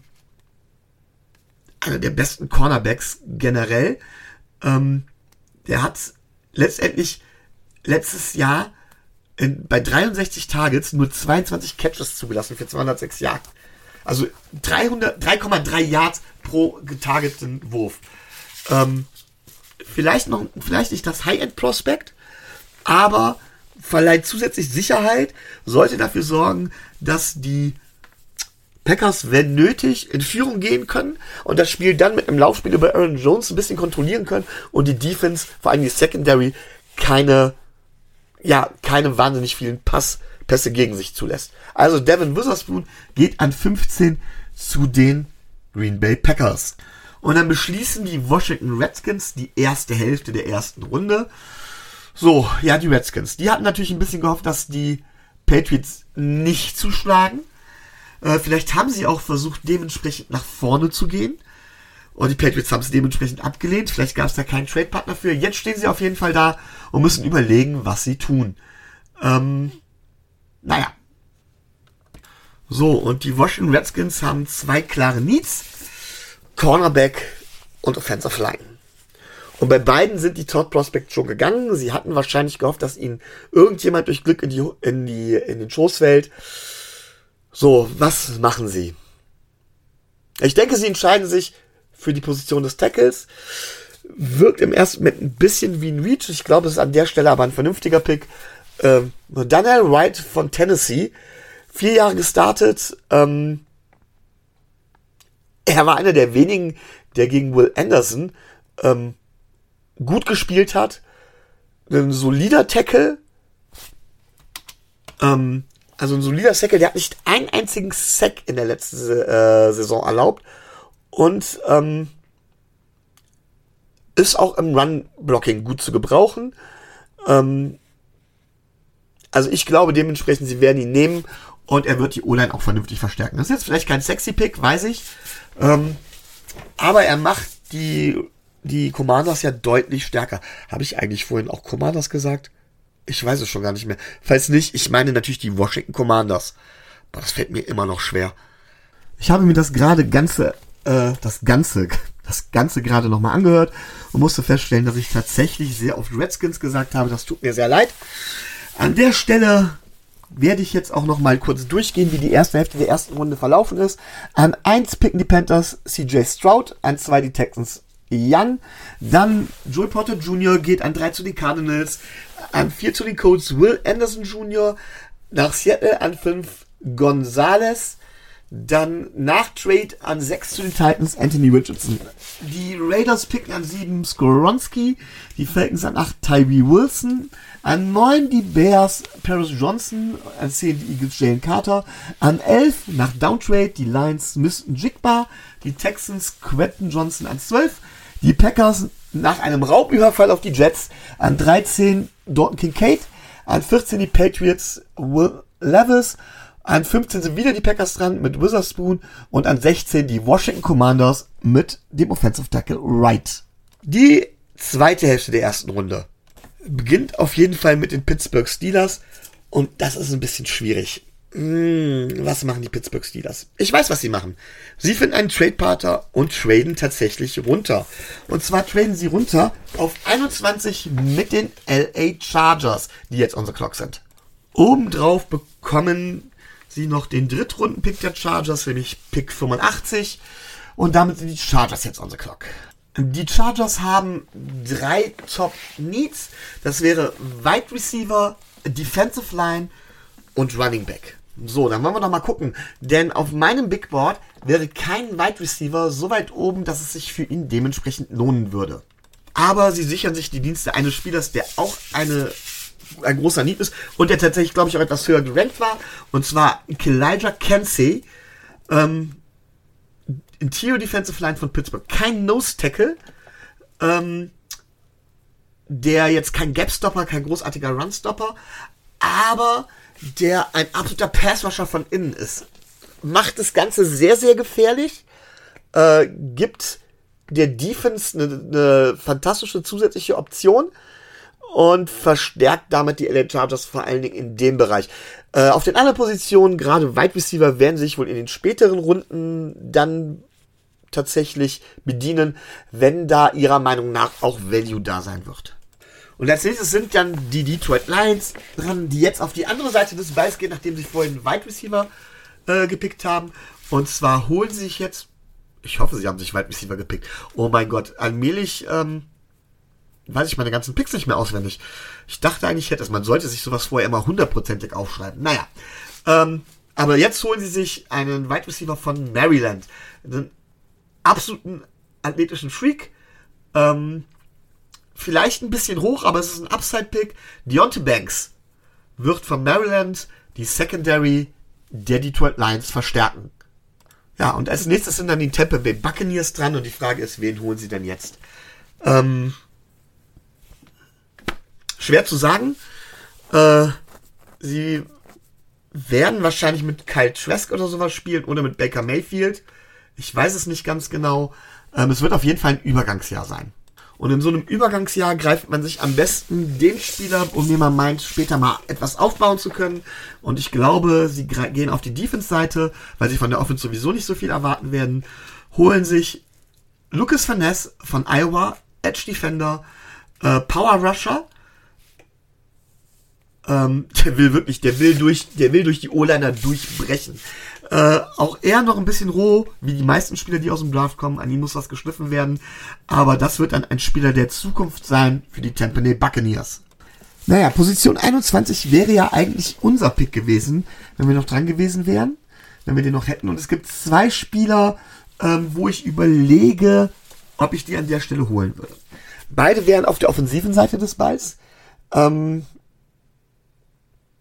einer der besten Cornerbacks generell. Ähm, der hat letztendlich letztes Jahr in, bei 63 Targets nur 22 Catches zugelassen für 206 Yards. Also 3,3 Yards pro getargeteten Wurf. Ähm, vielleicht noch, vielleicht nicht das High-End-Prospect, aber verleiht zusätzlich Sicherheit, sollte dafür sorgen, dass die Packers, wenn nötig, in Führung gehen können und das Spiel dann mit einem Laufspiel über Aaron Jones ein bisschen kontrollieren können und die Defense, vor allem die Secondary, keine ja, keine wahnsinnig vielen Pass, Pässe gegen sich zulässt. Also Devin Witherspoon geht an 15 zu den Green Bay Packers. Und dann beschließen die Washington Redskins die erste Hälfte der ersten Runde. So, ja, die Redskins. Die hatten natürlich ein bisschen gehofft, dass die Patriots nicht zuschlagen. Äh, vielleicht haben sie auch versucht, dementsprechend nach vorne zu gehen. Und die Patriots haben es dementsprechend abgelehnt. Vielleicht gab es da keinen Trade-Partner für. Jetzt stehen sie auf jeden Fall da und müssen überlegen, was sie tun. Ähm, naja. So, und die Washington Redskins haben zwei klare Needs. Cornerback und Offensive Line. Und bei beiden sind die Top Prospects schon gegangen. Sie hatten wahrscheinlich gehofft, dass ihnen irgendjemand durch Glück in, die, in, die, in den Schoß fällt. So, was machen sie? Ich denke, sie entscheiden sich für die Position des Tackles. Wirkt im ersten Moment ein bisschen wie ein Reach. Ich glaube, es ist an der Stelle aber ein vernünftiger Pick. Ähm, Daniel Wright von Tennessee vier Jahre gestartet. Ähm, er war einer der wenigen, der gegen Will Anderson ähm, gut gespielt hat. Ein solider Tackle. Ähm, also ein solider Tackle, der hat nicht einen einzigen Sack in der letzten äh, Saison erlaubt. Und ähm, ist auch im Run-Blocking gut zu gebrauchen. Ähm, also ich glaube dementsprechend, sie werden ihn nehmen und er wird die O-Line auch vernünftig verstärken. Das ist jetzt vielleicht kein sexy Pick, weiß ich. Ähm, aber er macht die, die Commanders ja deutlich stärker. Habe ich eigentlich vorhin auch Commanders gesagt? Ich weiß es schon gar nicht mehr. Falls nicht, ich meine natürlich die Washington Commanders. Aber das fällt mir immer noch schwer. Ich habe mir das gerade ganze, äh, das ganze, das ganze gerade nochmal angehört und musste feststellen, dass ich tatsächlich sehr oft Redskins gesagt habe. Das tut mir sehr leid. An der Stelle werde ich jetzt auch noch mal kurz durchgehen, wie die erste Hälfte der ersten Runde verlaufen ist. An 1 picken die Panthers CJ Stroud, an 2 die Texans Young, dann Joey Potter Jr. geht an 3 zu den Cardinals, an 4 zu den Colts Will Anderson Jr., nach Seattle an 5 Gonzalez, dann nach Trade an 6 zu den Titans Anthony Richardson. Die Raiders picken an 7 Skoronski, die Falcons an 8 Tyree Wilson, an 9 die Bears Paris Johnson, an 10 die Eagles Jalen Carter, an 11 nach Downtrade die Lions Smith Jigba, die Texans Quentin Johnson an 12, die Packers nach einem Raubüberfall auf die Jets an 13 Dalton Kincaid, an 14 die Patriots Will Levis, an 15 sind wieder die Packers dran mit Witherspoon und an 16 die Washington Commanders mit dem Offensive Tackle Wright. Die zweite Hälfte der ersten Runde beginnt auf jeden Fall mit den Pittsburgh Steelers und das ist ein bisschen schwierig. Hm, was machen die Pittsburgh Steelers? Ich weiß, was sie machen. Sie finden einen Trade-Partner und traden tatsächlich runter. Und zwar traden sie runter auf 21 mit den LA Chargers, die jetzt the clock sind. Obendrauf bekommen sie noch den Drittrunden-Pick der Chargers, nämlich Pick 85. Und damit sind die Chargers jetzt the clock. Die Chargers haben drei Top Needs. Das wäre Wide Receiver, Defensive Line und Running Back. So, dann wollen wir doch mal gucken. Denn auf meinem Big Board wäre kein Wide Receiver so weit oben, dass es sich für ihn dementsprechend lohnen würde. Aber sie sichern sich die Dienste eines Spielers, der auch eine ein großer Need ist und der tatsächlich, glaube ich, auch etwas höher gerankt war. Und zwar Elijah Kensey, ähm, Interior Defensive Line von Pittsburgh. Kein Nose Tackle, ähm, der jetzt kein Gap Stopper, kein großartiger Run Stopper, aber der ein absoluter Passwasher von innen ist. Macht das Ganze sehr, sehr gefährlich, äh, gibt der Defense eine, eine fantastische zusätzliche Option und verstärkt damit die LA Chargers vor allen Dingen in dem Bereich. Äh, auf den anderen Positionen, gerade Wide Receiver, werden sich wohl in den späteren Runden dann tatsächlich bedienen, wenn da ihrer Meinung nach auch Value da sein wird. Und als nächstes sind dann die Detroit Lions dran, die jetzt auf die andere Seite des Balls gehen, nachdem sie vorhin Wide Receiver äh, gepickt haben. Und zwar holen sie sich jetzt, ich hoffe, sie haben sich Wide Receiver gepickt. Oh mein Gott, allmählich ähm, weiß ich meine ganzen Picks nicht mehr auswendig. Ich dachte eigentlich, hätte man sollte sich sowas vorher immer hundertprozentig aufschreiben. Naja. Ähm, aber jetzt holen sie sich einen Wide Receiver von Maryland. Einen absoluten athletischen Freak. Ähm, vielleicht ein bisschen hoch, aber es ist ein Upside-Pick. Deontay Banks wird von Maryland die Secondary der Detroit Lions verstärken. Ja, und als nächstes sind dann die Tampa Bay Buccaneers dran und die Frage ist, wen holen sie denn jetzt? Ähm, Schwer zu sagen. Äh, sie werden wahrscheinlich mit Kyle Trask oder sowas spielen oder mit Baker Mayfield. Ich weiß es nicht ganz genau. Ähm, es wird auf jeden Fall ein Übergangsjahr sein. Und in so einem Übergangsjahr greift man sich am besten den Spieler, um den man meint, später mal etwas aufbauen zu können. Und ich glaube, sie gehen auf die Defense-Seite, weil sie von der Offense sowieso nicht so viel erwarten werden, holen sich Lucas Vaness von Iowa, Edge Defender, äh, Power Rusher, ähm, der will wirklich, der will durch, der will durch die O-Liner durchbrechen. Äh, auch er noch ein bisschen roh, wie die meisten Spieler, die aus dem Draft kommen. An ihm muss was geschliffen werden. Aber das wird dann ein Spieler der Zukunft sein für die Tampa Bay Buccaneers. Naja, Position 21 wäre ja eigentlich unser Pick gewesen, wenn wir noch dran gewesen wären, wenn wir den noch hätten. Und es gibt zwei Spieler, ähm, wo ich überlege, ob ich die an der Stelle holen würde. Beide wären auf der offensiven Seite des Balls. Ähm,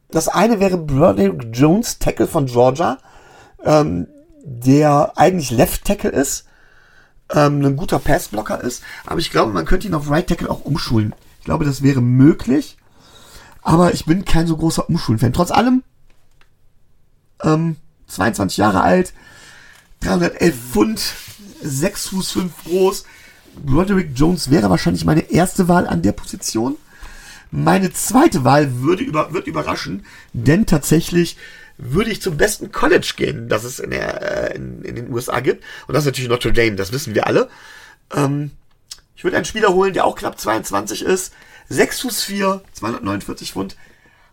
das eine wäre Broderick Jones, Tackle von Georgia, ähm, der eigentlich Left Tackle ist, ähm, ein guter Passblocker ist, aber ich glaube, man könnte ihn auf Right Tackle auch umschulen. Ich glaube, das wäre möglich, aber ich bin kein so großer Umschulen-Fan. Trotz allem, ähm, 22 Jahre alt, 311 Pfund, 6 Fuß 5 groß. Broderick Jones wäre wahrscheinlich meine erste Wahl an der Position. Meine zweite Wahl würde über, wird überraschen, denn tatsächlich würde ich zum besten College gehen, das es in, der, äh, in, in den USA gibt. Und das ist natürlich Notre Dame, das wissen wir alle. Ähm, ich würde einen Spieler holen, der auch knapp 22 ist. 6 Fuß 4, 249 Pfund.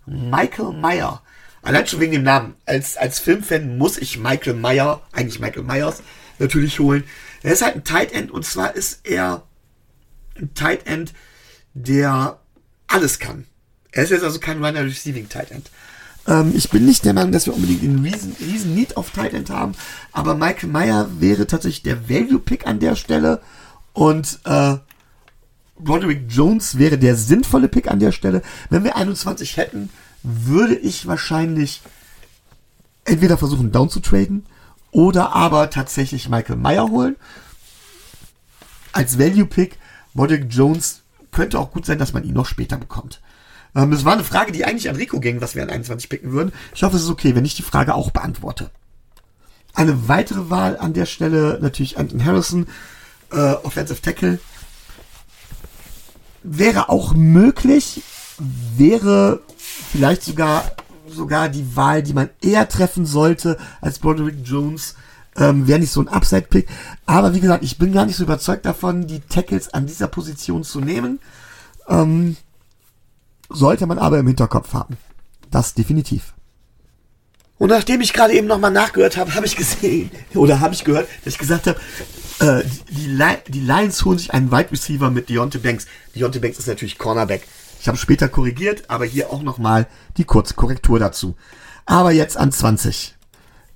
Michael Meyer. Allein schon wegen dem Namen. Als, als Filmfan muss ich Michael Meyer, eigentlich Michael Myers, natürlich holen. Er ist halt ein Tight End und zwar ist er ein Tight End, der alles kann. Er ist jetzt also kein reiner Receiving Tight End. Ähm, ich bin nicht der Meinung, dass wir unbedingt einen riesen, riesen Need auf Tight End haben, aber Michael Meyer wäre tatsächlich der Value Pick an der Stelle und äh, Broderick Jones wäre der sinnvolle Pick an der Stelle. Wenn wir 21 hätten, würde ich wahrscheinlich entweder versuchen, down zu traden oder aber tatsächlich Michael Meyer holen. Als Value-Pick, Broderick Jones könnte auch gut sein, dass man ihn noch später bekommt. Ähm, es war eine Frage, die eigentlich an Rico ging, was wir an 21 picken würden. Ich hoffe, es ist okay, wenn ich die Frage auch beantworte. Eine weitere Wahl an der Stelle natürlich Anton Harrison, äh, Offensive Tackle. Wäre auch möglich, wäre vielleicht sogar sogar die Wahl, die man eher treffen sollte als Broderick Jones. Ähm, Wäre nicht so ein Upside-Pick. Aber wie gesagt, ich bin gar nicht so überzeugt davon, die Tackles an dieser Position zu nehmen. Ähm, sollte man aber im Hinterkopf haben. Das definitiv. Und nachdem ich gerade eben nochmal nachgehört habe, habe ich gesehen, oder habe ich gehört, dass ich gesagt habe, äh, die, die Lions holen sich einen Wide Receiver mit Deontay Banks. Deontay Banks ist natürlich Cornerback. Ich habe später korrigiert, aber hier auch nochmal die kurze Korrektur dazu. Aber jetzt an 20.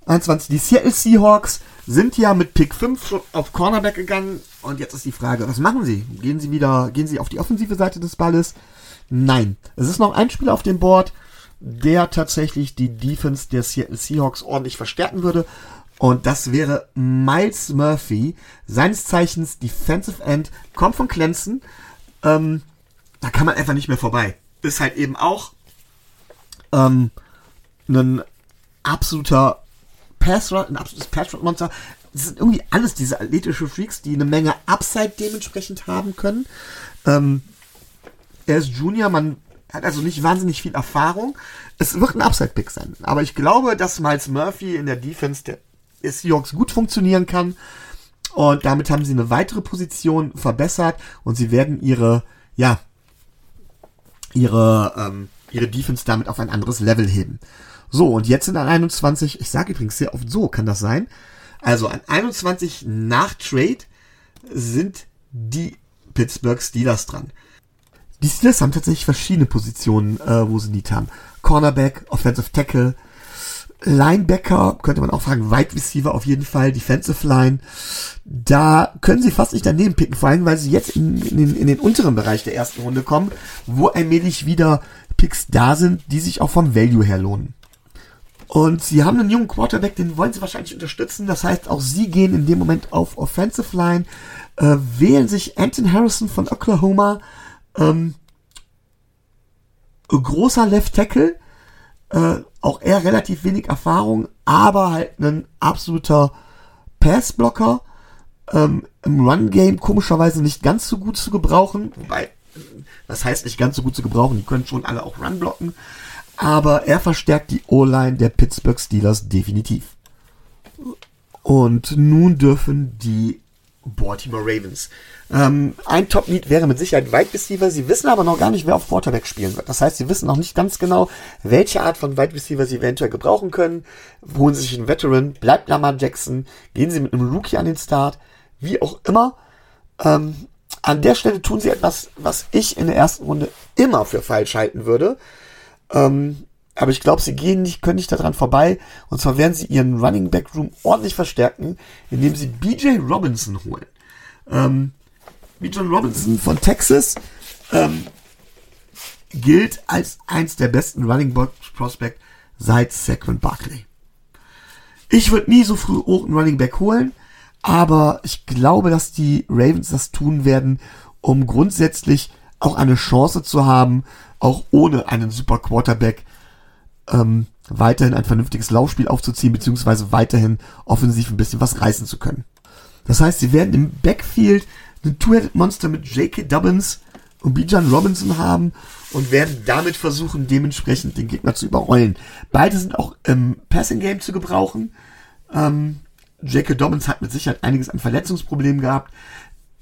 An 20. Die Seattle Seahawks sind ja mit Pick 5 schon auf Cornerback gegangen. Und jetzt ist die Frage, was machen sie? Gehen sie wieder, gehen sie auf die offensive Seite des Balles? Nein. Es ist noch ein Spieler auf dem Board, der tatsächlich die Defense der Seattle Seahawks ordentlich verstärken würde. Und das wäre Miles Murphy, seines Zeichens Defensive End, kommt von Clemson. Ähm, da kann man einfach nicht mehr vorbei. Ist halt eben auch ähm, ein absoluter pass ein absolutes Pass-Monster. Das sind irgendwie alles diese athletische Freaks, die eine Menge Upside dementsprechend haben können. Ähm, er ist Junior, man hat also nicht wahnsinnig viel Erfahrung. Es wird ein Upside-Pick sein. Aber ich glaube, dass Miles Murphy in der Defense der Seahawks gut funktionieren kann. Und damit haben sie eine weitere Position verbessert und sie werden ihre, ja, ihre, ähm, ihre Defense damit auf ein anderes Level heben. So, und jetzt sind an 21, ich sage übrigens sehr oft so, kann das sein? Also an 21 nach Trade sind die Pittsburgh Steelers dran. Die Steelers haben tatsächlich verschiedene Positionen, äh, wo sie Need haben. Cornerback, Offensive Tackle, Linebacker, könnte man auch fragen, Wide Receiver auf jeden Fall, Defensive Line. Da können sie fast nicht daneben picken, vor allem, weil sie jetzt in, in, den, in den unteren Bereich der ersten Runde kommen, wo allmählich wieder Picks da sind, die sich auch vom Value her lohnen. Und sie haben einen jungen Quarterback, den wollen sie wahrscheinlich unterstützen. Das heißt, auch sie gehen in dem Moment auf Offensive Line, äh, wählen sich Anton Harrison von Oklahoma, ähm, großer Left Tackle, äh, auch eher relativ wenig Erfahrung, aber halt ein absoluter Passblocker. Ähm, Im Run-Game komischerweise nicht ganz so gut zu gebrauchen. Wobei, das heißt nicht ganz so gut zu gebrauchen, die können schon alle auch Run blocken. Aber er verstärkt die O-Line der Pittsburgh Steelers definitiv. Und nun dürfen die Baltimore Ravens. Ähm, ein Top-Need wäre mit Sicherheit Wide Receiver. Sie wissen aber noch gar nicht, wer auf Quarterback spielen wird. Das heißt, sie wissen noch nicht ganz genau, welche Art von Wide Receiver sie eventuell gebrauchen können. Holen sie sich einen Veteran, bleibt Lamar Jackson, gehen sie mit einem Rookie an den Start, wie auch immer. Ähm, an der Stelle tun sie etwas, was ich in der ersten Runde immer für falsch halten würde. Ähm, aber ich glaube, sie gehen nicht, können nicht daran vorbei. Und zwar werden sie ihren Running Back Room ordentlich verstärken, indem sie BJ Robinson holen. Ähm, BJ Robinson von Texas ähm, gilt als eins der besten Running Back Prospect seit Saquon Barkley. Ich würde nie so früh auch einen Running Back holen, aber ich glaube, dass die Ravens das tun werden, um grundsätzlich auch eine Chance zu haben, auch ohne einen super Quarterback ähm, weiterhin ein vernünftiges Laufspiel aufzuziehen, beziehungsweise weiterhin offensiv ein bisschen was reißen zu können. Das heißt, sie werden im Backfield ein Two-Headed-Monster mit J.K. Dobbins und Bijan Robinson haben und werden damit versuchen, dementsprechend den Gegner zu überrollen. Beide sind auch im Passing-Game zu gebrauchen. Ähm, J.K. Dobbins hat mit Sicherheit einiges an Verletzungsproblemen gehabt.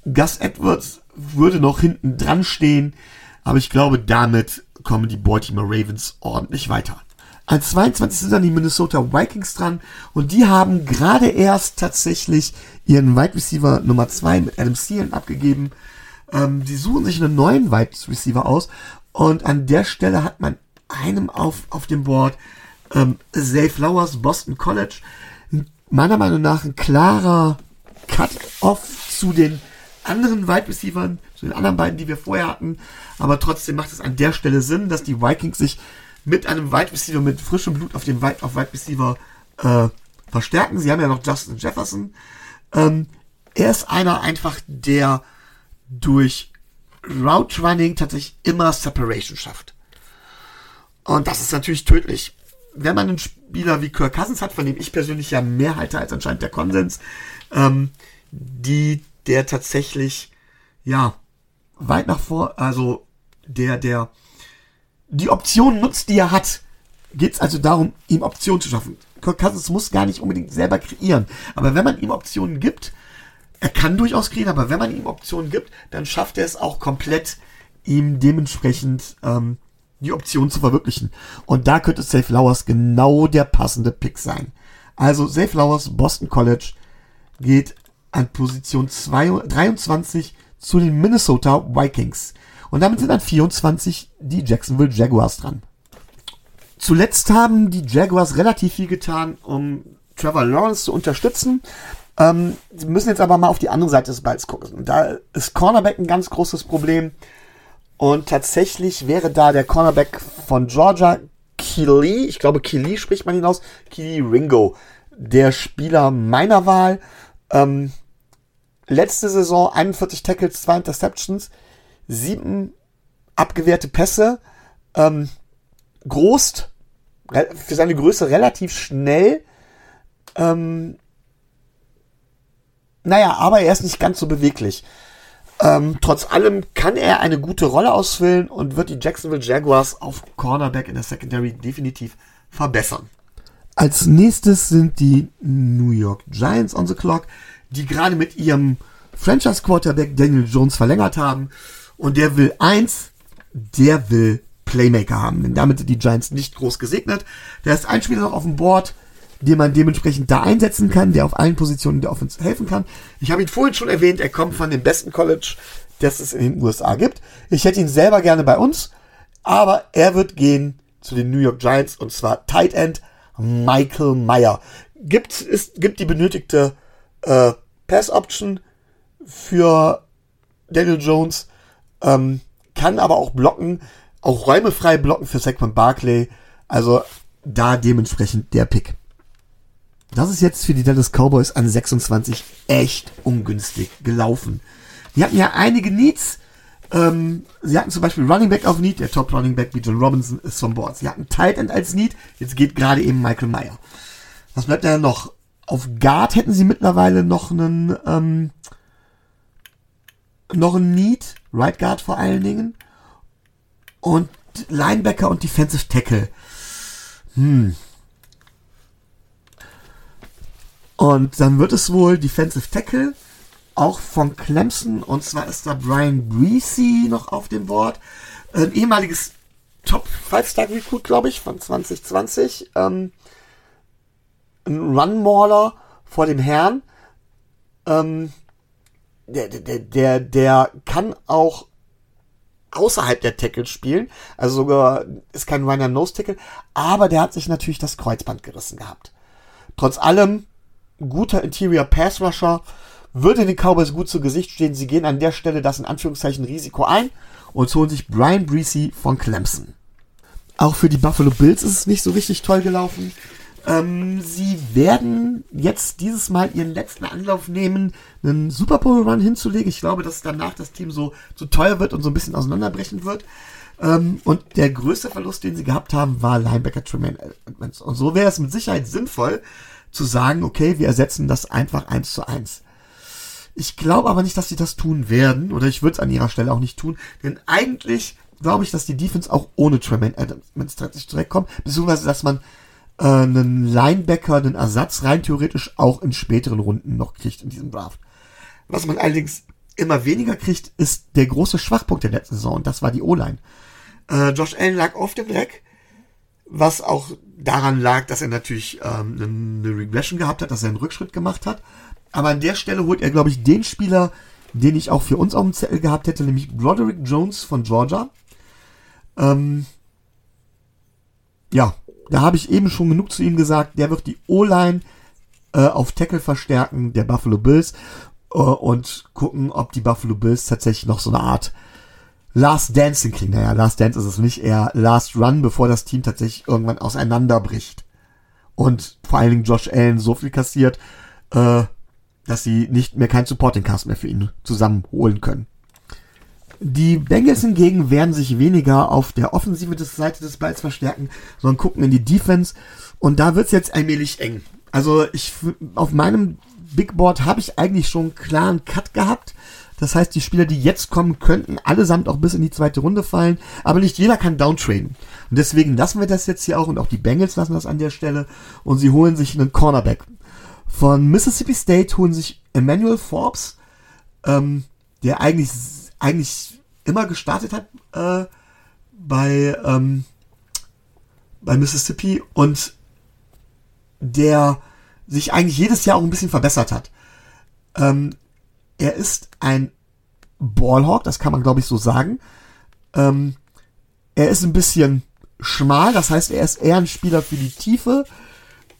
Gus Edwards würde noch hinten dran stehen, aber ich glaube, damit kommen die Baltimore Ravens ordentlich weiter. Als 22 sind dann die Minnesota Vikings dran und die haben gerade erst tatsächlich ihren Wide Receiver Nummer 2 mit Adam Thielen abgegeben. Ähm, die suchen sich einen neuen Wide Receiver aus und an der Stelle hat man einem auf, auf dem Board ähm, Zay Flowers, Boston College. Meiner Meinung nach ein klarer Cut-Off zu den anderen Wide Receivers, zu den anderen beiden, die wir vorher hatten. Aber trotzdem macht es an der Stelle Sinn, dass die Vikings sich mit einem Wide Receiver mit frischem Blut auf dem Wide, auf Wide Receiver äh, verstärken. Sie haben ja noch Justin Jefferson. Ähm, er ist einer einfach, der durch Route Running tatsächlich immer Separation schafft. Und das ist natürlich tödlich. Wenn man einen Spieler wie Kirk Cousins hat, von dem ich persönlich ja mehr halte als anscheinend der Konsens, ähm, die der tatsächlich ja weit nach vor, also der der die Option nutzt, die er hat, geht es also darum, ihm Optionen zu schaffen. Kirk Cousins muss gar nicht unbedingt selber kreieren. Aber wenn man ihm Optionen gibt, er kann durchaus kreieren, aber wenn man ihm Optionen gibt, dann schafft er es auch komplett, ihm dementsprechend ähm, die Option zu verwirklichen. Und da könnte Safe Flowers genau der passende Pick sein. Also Safe Flowers, Boston College, geht an Position 2, 23 zu den Minnesota Vikings. Und damit sind an 24 die Jacksonville Jaguars dran. Zuletzt haben die Jaguars relativ viel getan, um Trevor Lawrence zu unterstützen. Ähm, sie müssen jetzt aber mal auf die andere Seite des Balls gucken. Da ist Cornerback ein ganz großes Problem. Und tatsächlich wäre da der Cornerback von Georgia, Keely, ich glaube Keely spricht man ihn aus, Keely Ringo, der Spieler meiner Wahl. Ähm, letzte Saison 41 Tackles, 2 Interceptions sieben abgewehrte Pässe, ähm, groß, für seine Größe relativ schnell. Ähm, naja, aber er ist nicht ganz so beweglich. Ähm, trotz allem kann er eine gute Rolle ausfüllen und wird die Jacksonville Jaguars auf Cornerback in der Secondary definitiv verbessern. Als nächstes sind die New York Giants on the clock, die gerade mit ihrem Franchise Quarterback Daniel Jones verlängert haben und der will eins, der will Playmaker haben. Denn damit sind die Giants nicht groß gesegnet. Da ist ein Spieler noch auf dem Board, den man dementsprechend da einsetzen kann, der auf allen Positionen der Offense helfen kann. Ich habe ihn vorhin schon erwähnt, er kommt von dem besten College, das es in den USA gibt. Ich hätte ihn selber gerne bei uns, aber er wird gehen zu den New York Giants und zwar Tight End Michael Meyer. Gibt, ist, gibt die benötigte äh, Pass Option für Daniel Jones ähm, kann aber auch blocken, auch räumefrei blocken für Saquon Barkley. Also da dementsprechend der Pick. Das ist jetzt für die Dallas Cowboys an 26 echt ungünstig gelaufen. Die hatten ja einige Needs. Ähm, sie hatten zum Beispiel Running Back auf Need, der Top Running Back John Robinson ist vom Board. Sie hatten Tight End als Need, jetzt geht gerade eben Michael Meyer. Was bleibt da noch? Auf Guard hätten sie mittlerweile noch einen ähm, noch ein Need, Right Guard vor allen Dingen. Und Linebacker und Defensive Tackle. Hm. Und dann wird es wohl Defensive Tackle, auch von Clemson. Und zwar ist da Brian Greasy noch auf dem Board. Ein ehemaliges Top 5-Star Recruit, glaube ich, von 2020. Ähm, ein Run-Mauler vor dem Herrn. Ähm, der, der, der, der kann auch außerhalb der Tackle spielen. Also sogar ist kein reiner Nose-Tackle. Aber der hat sich natürlich das Kreuzband gerissen gehabt. Trotz allem, guter Interior Pass Rusher. Würde den Cowboys gut zu Gesicht stehen. Sie gehen an der Stelle das in Anführungszeichen Risiko ein und holen sich Brian Breesy von Clemson. Auch für die Buffalo Bills ist es nicht so richtig toll gelaufen. Ähm, sie werden jetzt dieses Mal ihren letzten Anlauf nehmen, einen Super Bowl Run hinzulegen. Ich glaube, dass danach das Team so, so teuer wird und so ein bisschen auseinanderbrechen wird. Ähm, und der größte Verlust, den sie gehabt haben, war Linebacker Tremaine Edmonds. Und so wäre es mit Sicherheit sinnvoll zu sagen, okay, wir ersetzen das einfach eins zu eins. Ich glaube aber nicht, dass sie das tun werden, oder ich würde es an ihrer Stelle auch nicht tun, denn eigentlich glaube ich, dass die Defense auch ohne Tremaine Edmonds zurechtkommt, beziehungsweise dass man äh, einen Linebacker, einen Ersatz rein theoretisch auch in späteren Runden noch kriegt in diesem Draft. Was man allerdings immer weniger kriegt, ist der große Schwachpunkt der letzten Saison und das war die O-Line. Äh, Josh Allen lag auf dem Dreck, was auch daran lag, dass er natürlich ähm, eine Regression gehabt hat, dass er einen Rückschritt gemacht hat. Aber an der Stelle holt er, glaube ich, den Spieler, den ich auch für uns auf dem Zettel gehabt hätte, nämlich Broderick Jones von Georgia. Ähm, ja, da habe ich eben schon genug zu ihm gesagt. Der wird die O-Line äh, auf Tackle verstärken der Buffalo Bills äh, und gucken, ob die Buffalo Bills tatsächlich noch so eine Art Last Dance kriegen. Naja, Last Dance ist es nicht, eher Last Run, bevor das Team tatsächlich irgendwann auseinanderbricht. Und vor allen Dingen Josh Allen so viel kassiert, äh, dass sie nicht mehr kein Supporting Cast mehr für ihn zusammenholen können. Die Bengals hingegen werden sich weniger auf der offensive Seite des Balls verstärken, sondern gucken in die Defense. Und da wird's jetzt allmählich eng. Also ich auf meinem Big Board habe ich eigentlich schon einen klaren Cut gehabt. Das heißt, die Spieler, die jetzt kommen, könnten allesamt auch bis in die zweite Runde fallen. Aber nicht jeder kann downtraden. Und deswegen lassen wir das jetzt hier auch. Und auch die Bengals lassen das an der Stelle. Und sie holen sich einen Cornerback. Von Mississippi State holen sich Emmanuel Forbes, ähm, der eigentlich, eigentlich immer gestartet hat äh, bei, ähm, bei Mississippi und der sich eigentlich jedes Jahr auch ein bisschen verbessert hat. Ähm, er ist ein Ballhawk, das kann man glaube ich so sagen. Ähm, er ist ein bisschen schmal, das heißt, er ist eher ein Spieler für die Tiefe.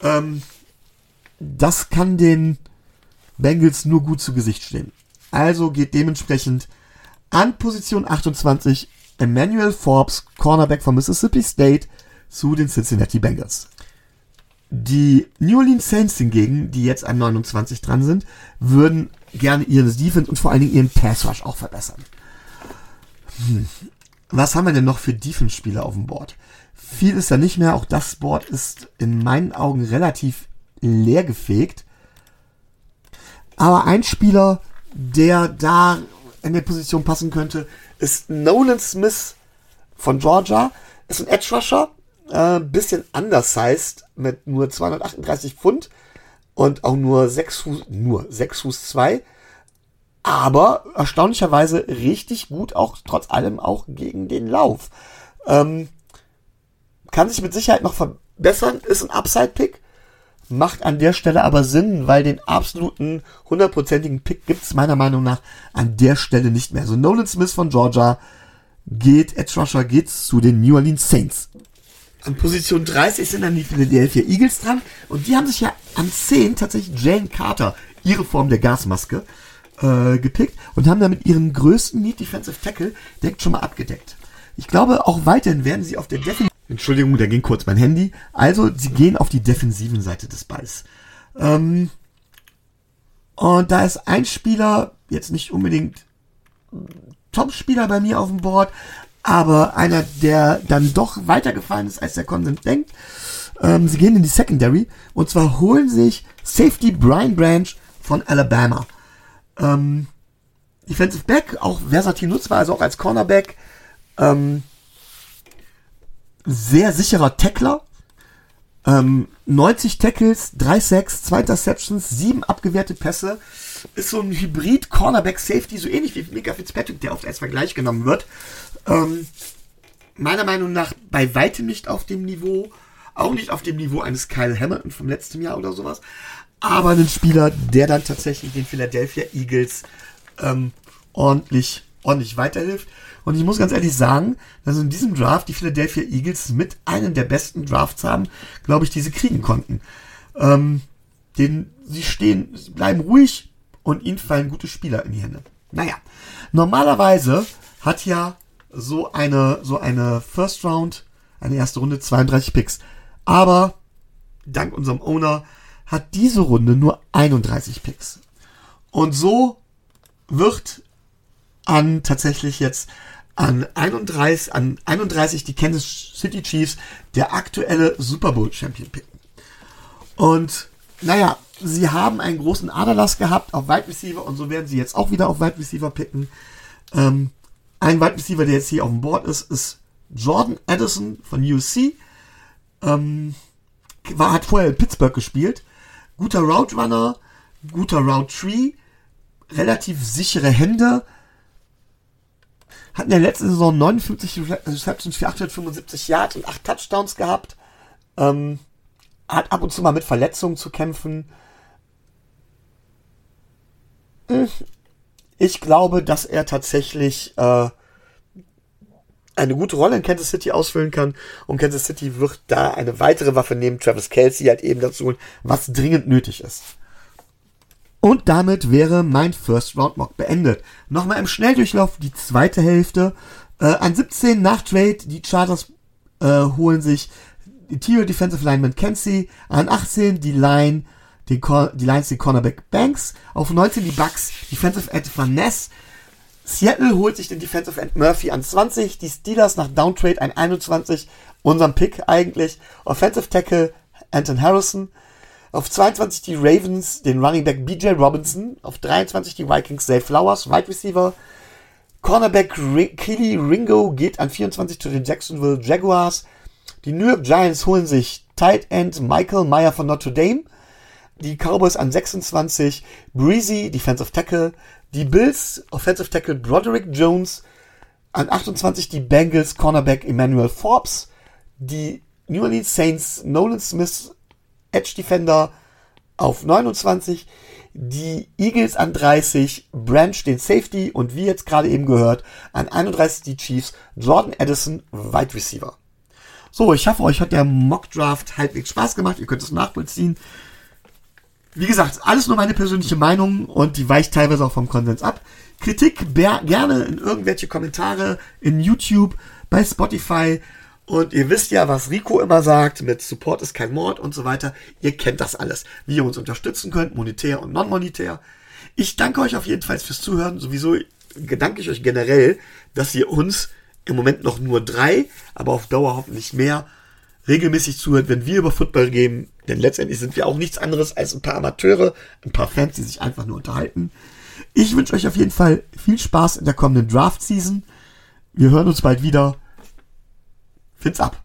Ähm, das kann den Bengals nur gut zu Gesicht stehen. Also geht dementsprechend an Position 28 Emmanuel Forbes, Cornerback von Mississippi State, zu den Cincinnati Bengals. Die New Orleans Saints hingegen, die jetzt an 29 dran sind, würden gerne ihren Defense und vor allen Dingen ihren Pass Rush auch verbessern. Hm. Was haben wir denn noch für Defense-Spieler auf dem Board? Viel ist da nicht mehr. Auch das Board ist in meinen Augen relativ leer gefegt. Aber ein Spieler, der da in der Position passen könnte, ist Nolan Smith von Georgia. Ist ein Edge Rusher, äh, bisschen undersized mit nur 238 Pfund und auch nur 6 Fuß, nur 6 Fuß 2. Aber erstaunlicherweise richtig gut, auch trotz allem auch gegen den Lauf. Ähm, kann sich mit Sicherheit noch verbessern, ist ein Upside-Pick macht an der Stelle aber Sinn, weil den absoluten hundertprozentigen Pick gibt's meiner Meinung nach an der Stelle nicht mehr. So Nolan Smith von Georgia geht, Edge Rusher geht zu den New Orleans Saints. An Position 30 sind dann die Philadelphia Eagles dran und die haben sich ja an 10 tatsächlich Jane Carter, ihre Form der Gasmaske, äh, gepickt und haben damit ihren größten Need Defensive Tackle direkt schon mal abgedeckt. Ich glaube, auch weiterhin werden sie auf der Defensive Entschuldigung, da ging kurz mein Handy. Also, sie gehen auf die defensiven Seite des Balls. Ähm, und da ist ein Spieler, jetzt nicht unbedingt Top-Spieler bei mir auf dem Board, aber einer, der dann doch weitergefallen ist, als der Konsens denkt. Ähm, sie gehen in die Secondary und zwar holen sich Safety Brian Branch von Alabama. Ähm, Defensive Back, auch versatil nutzbar, also auch als Cornerback. Ähm, sehr sicherer Tackler. Ähm, 90 Tackles, 3 Sacks, 2 Interceptions, 7 abgewehrte Pässe. Ist so ein Hybrid Cornerback Safety, so ähnlich wie Mika Fitzpatrick, der oft als Vergleich genommen wird. Ähm, meiner Meinung nach bei weitem nicht auf dem Niveau, auch nicht auf dem Niveau eines Kyle Hamilton vom letzten Jahr oder sowas. Aber ein Spieler, der dann tatsächlich den Philadelphia Eagles ähm, ordentlich, ordentlich weiterhilft. Und ich muss ganz ehrlich sagen, dass in diesem Draft die Philadelphia Eagles mit einem der besten Drafts haben, glaube ich, die sie kriegen konnten. Ähm, den, sie stehen, bleiben ruhig und ihnen fallen gute Spieler in die Hände. Naja, normalerweise hat ja so eine, so eine First Round, eine erste Runde 32 Picks. Aber dank unserem Owner hat diese Runde nur 31 Picks. Und so wird an tatsächlich jetzt an 31, an 31 die Kansas City Chiefs der aktuelle Super Bowl Champion picken. Und naja, sie haben einen großen Aderlass gehabt auf Wide Receiver und so werden sie jetzt auch wieder auf Wide Receiver picken. Ähm, ein Wide Receiver, der jetzt hier auf dem Board ist, ist Jordan Addison von USC. Ähm, war, hat vorher in Pittsburgh gespielt. Guter Route Runner, guter Route Tree, relativ sichere Hände. Hat in der letzten Saison 59 Receptions für 875 Yards und 8 Touchdowns gehabt. Ähm, hat ab und zu mal mit Verletzungen zu kämpfen. Hm. Ich glaube, dass er tatsächlich äh, eine gute Rolle in Kansas City ausfüllen kann. Und Kansas City wird da eine weitere Waffe neben Travis Kelsey halt eben dazu holen, was dringend nötig ist. Und damit wäre mein First Round Mock beendet. Nochmal im Schnelldurchlauf die zweite Hälfte. Äh, an 17 nach Trade, die Chargers äh, holen sich Interior Defensive Lineman Kelsey. An 18 die Line, den die Lines den Cornerback Banks. Auf 19 die Bucks Defensive End Van Ness. Seattle holt sich den Defensive End Murphy an 20. Die Steelers nach Downtrade ein 21. Unserem Pick eigentlich. Offensive Tackle Anton Harrison. Auf 22 die Ravens den Running Back BJ Robinson. Auf 23 die Vikings Zay Flowers, Wide Receiver. Cornerback Kelly Ringo geht an 24 zu den Jacksonville Jaguars. Die New York Giants holen sich Tight End Michael Meyer von Notre Dame. Die Cowboys an 26 Breezy, Defensive Tackle. Die Bills, Offensive Tackle Broderick Jones. An 28 die Bengals, Cornerback Emmanuel Forbes. Die New Orleans Saints, Nolan Smith, Edge Defender auf 29. Die Eagles an 30, Branch den Safety und wie jetzt gerade eben gehört, an 31 die Chiefs, Jordan Addison, Wide Receiver. So, ich hoffe, euch hat der Mock Draft halbwegs Spaß gemacht. Ihr könnt es nachvollziehen. Wie gesagt, alles nur meine persönliche Meinung und die weicht teilweise auch vom Konsens ab. Kritik gerne in irgendwelche Kommentare in YouTube, bei Spotify. Und ihr wisst ja, was Rico immer sagt, mit Support ist kein Mord und so weiter. Ihr kennt das alles, wie ihr uns unterstützen könnt, monetär und non-monetär. Ich danke euch auf jeden Fall fürs Zuhören. Sowieso gedanke ich euch generell, dass ihr uns im Moment noch nur drei, aber auf Dauer hoffentlich mehr, regelmäßig zuhört, wenn wir über Football gehen. Denn letztendlich sind wir auch nichts anderes als ein paar Amateure, ein paar Fans, die sich einfach nur unterhalten. Ich wünsche euch auf jeden Fall viel Spaß in der kommenden Draft-Season. Wir hören uns bald wieder. Find's ab.